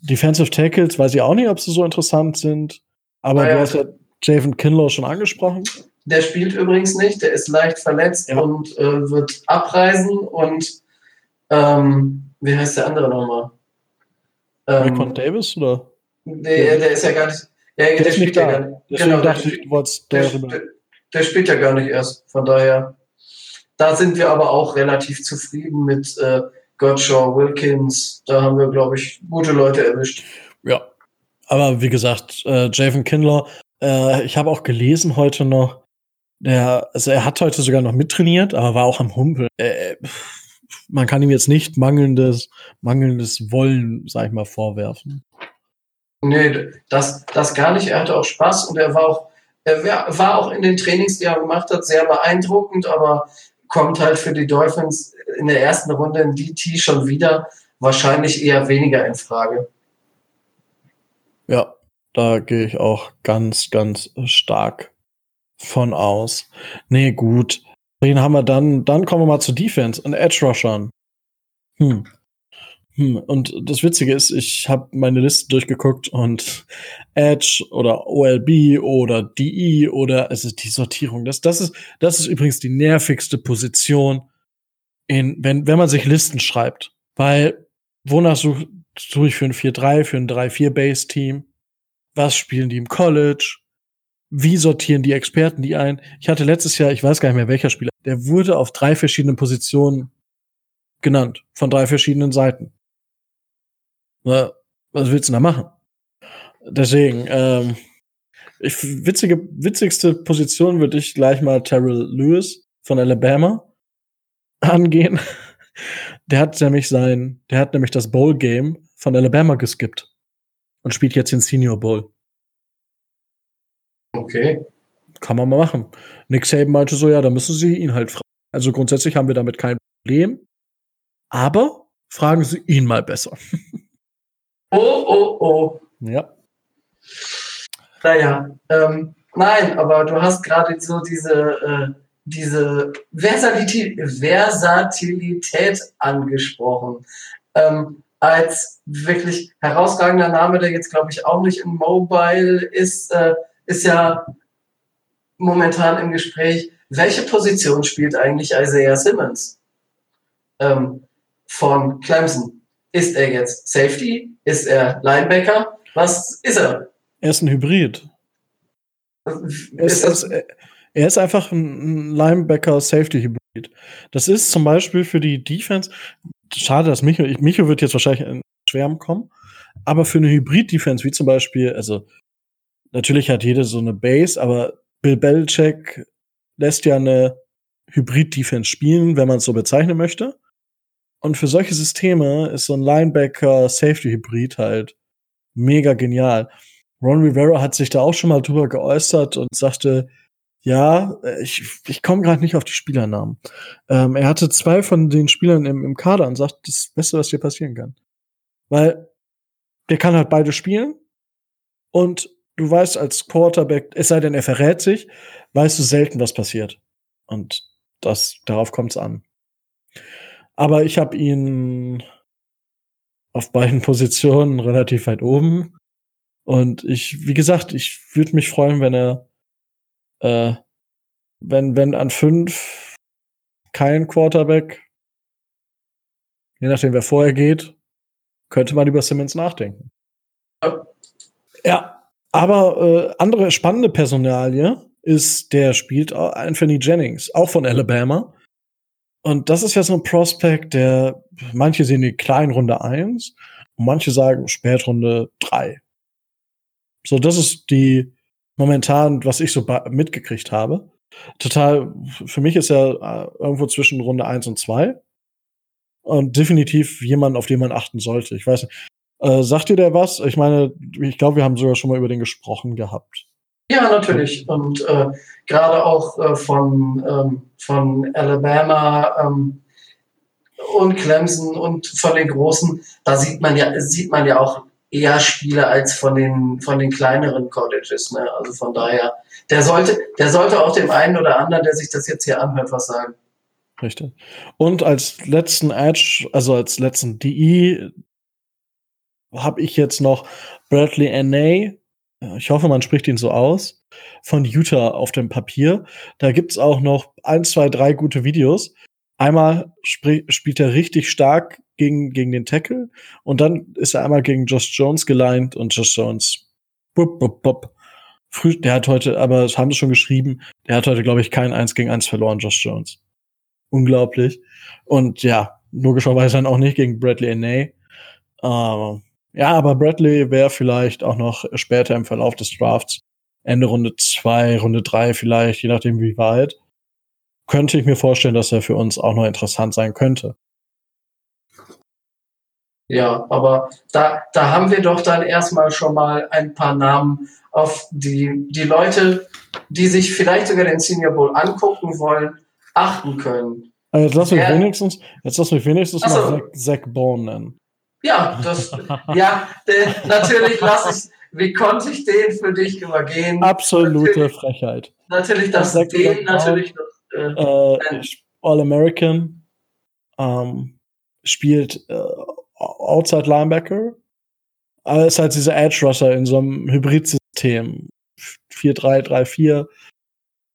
Defensive Tackles weiß ich auch nicht, ob sie so interessant sind. Aber naja. du hast ja Javen Kinlaw schon angesprochen. Der spielt übrigens nicht, der ist leicht verletzt ja. und äh, wird abreisen. Und ähm, wie heißt der andere nochmal? Ähm, Davis oder? Nee, der ist ja gar nicht. Ja, der, der spielt ja gar nicht. Genau, der, spielt, der, der, der spielt ja gar nicht erst. Von daher, da sind wir aber auch relativ zufrieden mit äh, Gottschall, Wilkins. Da haben wir, glaube ich, gute Leute erwischt. Ja. Aber wie gesagt, äh, Javen Kindler, äh, ich habe auch gelesen heute noch, der, also er hat heute sogar noch mittrainiert, aber war auch am Humpel. Äh, man kann ihm jetzt nicht mangelndes, mangelndes Wollen, sag ich mal, vorwerfen. Nee, das, das gar nicht. Er hatte auch Spaß und er war auch, er war auch in den Trainings, die er gemacht hat, sehr beeindruckend, aber kommt halt für die Dolphins in der ersten Runde in DT schon wieder wahrscheinlich eher weniger in Frage. Ja, da gehe ich auch ganz, ganz stark von aus. Nee, gut. Den haben wir dann, dann kommen wir mal zur Defense und Edge Rushern. Hm. Hm, und das Witzige ist, ich habe meine Liste durchgeguckt und Edge oder OLB oder DE oder es ist die Sortierung. Das, das, ist, das ist übrigens die nervigste Position, in, wenn, wenn man sich Listen schreibt. Weil, wonach suche such ich für ein 4-3, für ein 3-4-Base-Team? Was spielen die im College? Wie sortieren die Experten die ein? Ich hatte letztes Jahr, ich weiß gar nicht mehr welcher Spieler, der wurde auf drei verschiedenen Positionen genannt, von drei verschiedenen Seiten. Na, was willst du da machen? Deswegen, ähm, ich, witzige, witzigste Position würde ich gleich mal Terrell Lewis von Alabama angehen. Der hat nämlich sein, der hat nämlich das Bowl Game von Alabama geskippt und spielt jetzt den Senior Bowl. Okay. Kann man mal machen. Nick Saban meinte so, ja, da müssen Sie ihn halt fragen. Also grundsätzlich haben wir damit kein Problem. Aber fragen Sie ihn mal besser. Oh, oh, oh. Ja. Naja, ähm, nein, aber du hast gerade so diese, äh, diese Versatilität, Versatilität angesprochen. Ähm, als wirklich herausragender Name, der jetzt, glaube ich, auch nicht in Mobile ist, äh, ist ja momentan im Gespräch, welche Position spielt eigentlich Isaiah Simmons ähm, von Clemson? Ist er jetzt Safety? Ist er Linebacker? Was ist er? Er ist ein Hybrid. Er ist, ist er ist einfach ein Linebacker-Safety-Hybrid. Das ist zum Beispiel für die Defense, schade, dass Micho, Micho wird jetzt wahrscheinlich in Schwärmen kommen, aber für eine Hybrid-Defense, wie zum Beispiel, also natürlich hat jede so eine Base, aber Bill Belichick lässt ja eine Hybrid-Defense spielen, wenn man es so bezeichnen möchte. Und für solche Systeme ist so ein Linebacker-Safety-Hybrid halt mega genial. Ron Rivera hat sich da auch schon mal drüber geäußert und sagte, ja, ich, ich komme gerade nicht auf die Spielernamen. Ähm, er hatte zwei von den Spielern im, im Kader und sagt, das Beste, was dir passieren kann. Weil der kann halt beide spielen und du weißt als Quarterback, es sei denn, er verrät sich, weißt du selten, was passiert. Und das, darauf kommt es an. Aber ich habe ihn auf beiden Positionen relativ weit oben. Und ich, wie gesagt, ich würde mich freuen, wenn er, äh, wenn, wenn an fünf kein Quarterback, je nachdem wer vorher geht, könnte man über Simmons nachdenken. Ja, ja aber äh, andere spannende Personalie ist, der spielt Anthony Jennings, auch von Alabama. Und das ist ja so ein Prospect, der, manche sehen die kleinen Runde 1 und manche sagen Spätrunde 3. So, das ist die momentan, was ich so mitgekriegt habe. Total, für mich ist er äh, irgendwo zwischen Runde 1 und 2. Und definitiv jemand, auf den man achten sollte. Ich weiß nicht. Äh, sagt dir der was? Ich meine, ich glaube, wir haben sogar schon mal über den gesprochen gehabt. Ja, natürlich. Und äh, gerade auch äh, von, ähm, von Alabama ähm, und Clemson und von den Großen, da sieht man ja, sieht man ja auch eher Spiele als von den, von den kleineren Colleges. Ne? Also von daher, der sollte, der sollte auch dem einen oder anderen, der sich das jetzt hier anhört, was sagen. Richtig. Und als letzten Edge, also als letzten DE, habe ich jetzt noch Bradley N.A., ich hoffe, man spricht ihn so aus, von Utah auf dem Papier. Da gibt's auch noch ein, zwei, drei gute Videos. Einmal spielt er richtig stark gegen, gegen den Tackle und dann ist er einmal gegen Josh Jones geleint und Josh Jones, bup, bup, bup. Früh, der hat heute, aber das haben sie schon geschrieben, der hat heute, glaube ich, kein 1 gegen 1 verloren, Josh Jones. Unglaublich. Und ja, logischerweise dann auch nicht gegen Bradley N.A. Uh, ja, aber Bradley wäre vielleicht auch noch später im Verlauf des Drafts, Ende Runde zwei, Runde drei vielleicht, je nachdem wie weit, könnte ich mir vorstellen, dass er für uns auch noch interessant sein könnte. Ja, aber da, da haben wir doch dann erstmal schon mal ein paar Namen, auf die die Leute, die sich vielleicht sogar den Senior Bowl angucken wollen, achten können. Also jetzt lass mich wenigstens, jetzt lass mich wenigstens so. mal Zach, Zach Bone nennen. Ja, das, ja, den, natürlich lasse ich, wie konnte ich den für dich übergehen? Absolute natürlich, Frechheit. Natürlich, dass das den natürlich noch, äh, äh, All-American, ähm, spielt äh, Outside Linebacker, aber ist halt dieser Edge Rusher in so einem Hybridsystem. 4-3-3-4.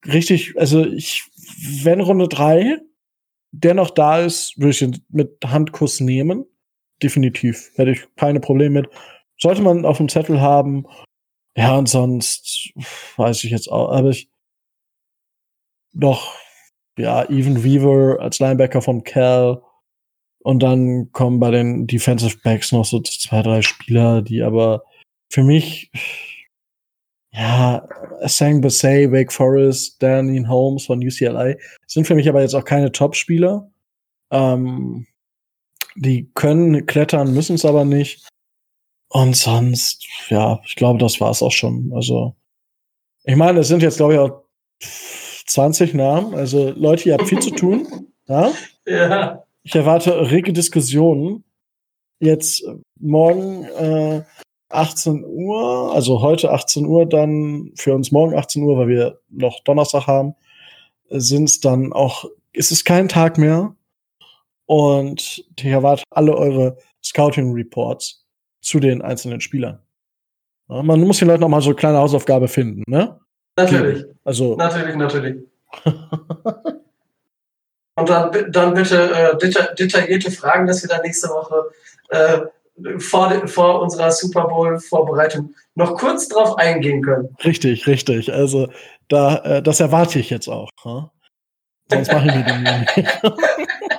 Richtig, also ich, wenn Runde 3 der noch da ist, würde ich ihn mit Handkuss nehmen definitiv. Hätte ich keine Probleme mit. Sollte man auf dem Zettel haben. Ja, und sonst weiß ich jetzt auch, aber ich noch, ja, Even Weaver als Linebacker von Cal. Und dann kommen bei den Defensive Backs noch so zwei, drei Spieler, die aber für mich, ja, Sang Bassey, Wake Forest, Danny Holmes von UCLA sind für mich aber jetzt auch keine Top-Spieler. Ähm, die können klettern, müssen es aber nicht. Und sonst, ja, ich glaube, das war es auch schon. Also, ich meine, es sind jetzt, glaube ich, auch 20 Namen. Also, Leute, ihr habt viel zu tun. Ja? ja. Ich erwarte rege Diskussionen. Jetzt morgen äh, 18 Uhr, also heute 18 Uhr, dann für uns morgen 18 Uhr, weil wir noch Donnerstag haben, sind es dann auch, ist es kein Tag mehr, und ich erwarte alle eure Scouting Reports zu den einzelnen Spielern. Ja, man muss den Leuten auch mal so eine kleine Hausaufgabe finden, ne? Natürlich. Also. Natürlich, natürlich. Und dann, dann bitte äh, detaillierte Fragen, dass wir dann nächste Woche äh, vor, vor unserer Super Bowl-Vorbereitung noch kurz drauf eingehen können. Richtig, richtig. Also da, äh, das erwarte ich jetzt auch. Huh? Sonst machen wir den nicht.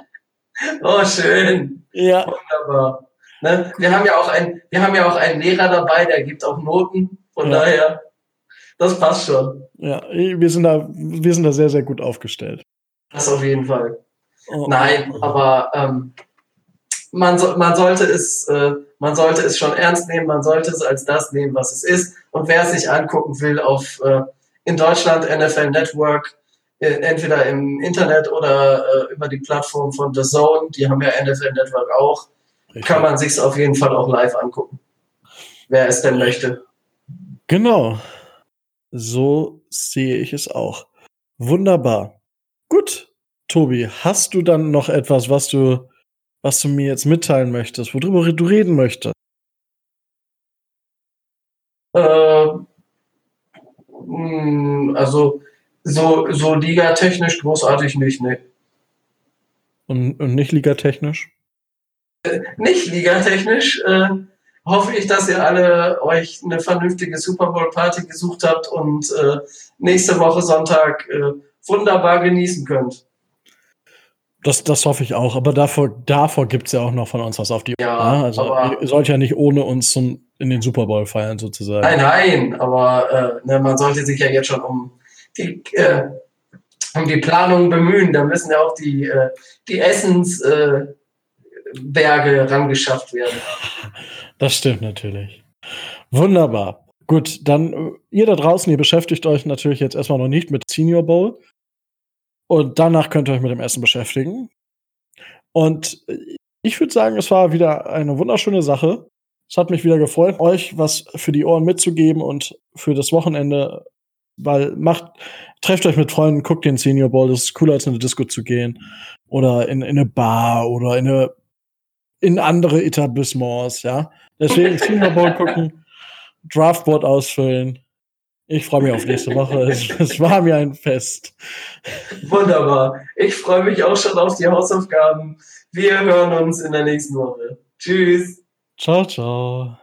Oh, schön. Ja. Wunderbar. Ne? Wir haben ja auch ein, wir haben ja auch einen Lehrer dabei, der gibt auch Noten. Von ja. daher, das passt schon. Ja, wir sind da, wir sind da sehr, sehr gut aufgestellt. Das auf jeden Fall. Oh. Nein, aber ähm, man, so, man sollte es, äh, man sollte es schon ernst nehmen, man sollte es als das nehmen, was es ist. Und wer es sich angucken will auf äh, in Deutschland NFL Network, entweder im Internet oder äh, über die Plattform von The Zone, die haben ja NFL Network auch, Richtig. kann man sich auf jeden Fall auch live angucken. Wer es denn möchte. Genau. So sehe ich es auch. Wunderbar. Gut, Tobi, hast du dann noch etwas, was du, was du mir jetzt mitteilen möchtest, worüber du reden möchtest? Äh, hm, also so, so ligatechnisch großartig nicht, ne. Und, und nicht ligatechnisch? nicht ligatechnisch, äh, hoffe ich, dass ihr alle euch eine vernünftige Super Bowl Party gesucht habt und äh, nächste Woche Sonntag äh, wunderbar genießen könnt. Das, das hoffe ich auch, aber davor, davor gibt es ja auch noch von uns was auf die ja, Uhr. Ne? Also ihr sollt ja nicht ohne uns zum, in den Super Bowl feiern, sozusagen. Nein, nein, aber äh, ne, man sollte sich ja jetzt schon um die, äh, um die Planung bemühen. Da müssen ja auch die, äh, die Essensberge äh, rangeschafft werden. Das stimmt natürlich. Wunderbar. Gut, dann äh, ihr da draußen, ihr beschäftigt euch natürlich jetzt erstmal noch nicht mit Senior Bowl. Und danach könnt ihr euch mit dem Essen beschäftigen. Und ich würde sagen, es war wieder eine wunderschöne Sache. Es hat mich wieder gefreut, euch was für die Ohren mitzugeben und für das Wochenende, weil macht, trefft euch mit Freunden, guckt den Senior Bowl, das ist cooler als in eine Disco zu gehen oder in, in eine Bar oder in eine in andere Etablissements, ja. Deswegen Senior Bowl gucken, Draftboard ausfüllen ich freue mich auf nächste Woche. Es, es, war mir ein Fest. Wunderbar. Ich freue mich auch schon auf die Hausaufgaben. Wir hören uns in der nächsten Woche. Tschüss. Ciao, ciao.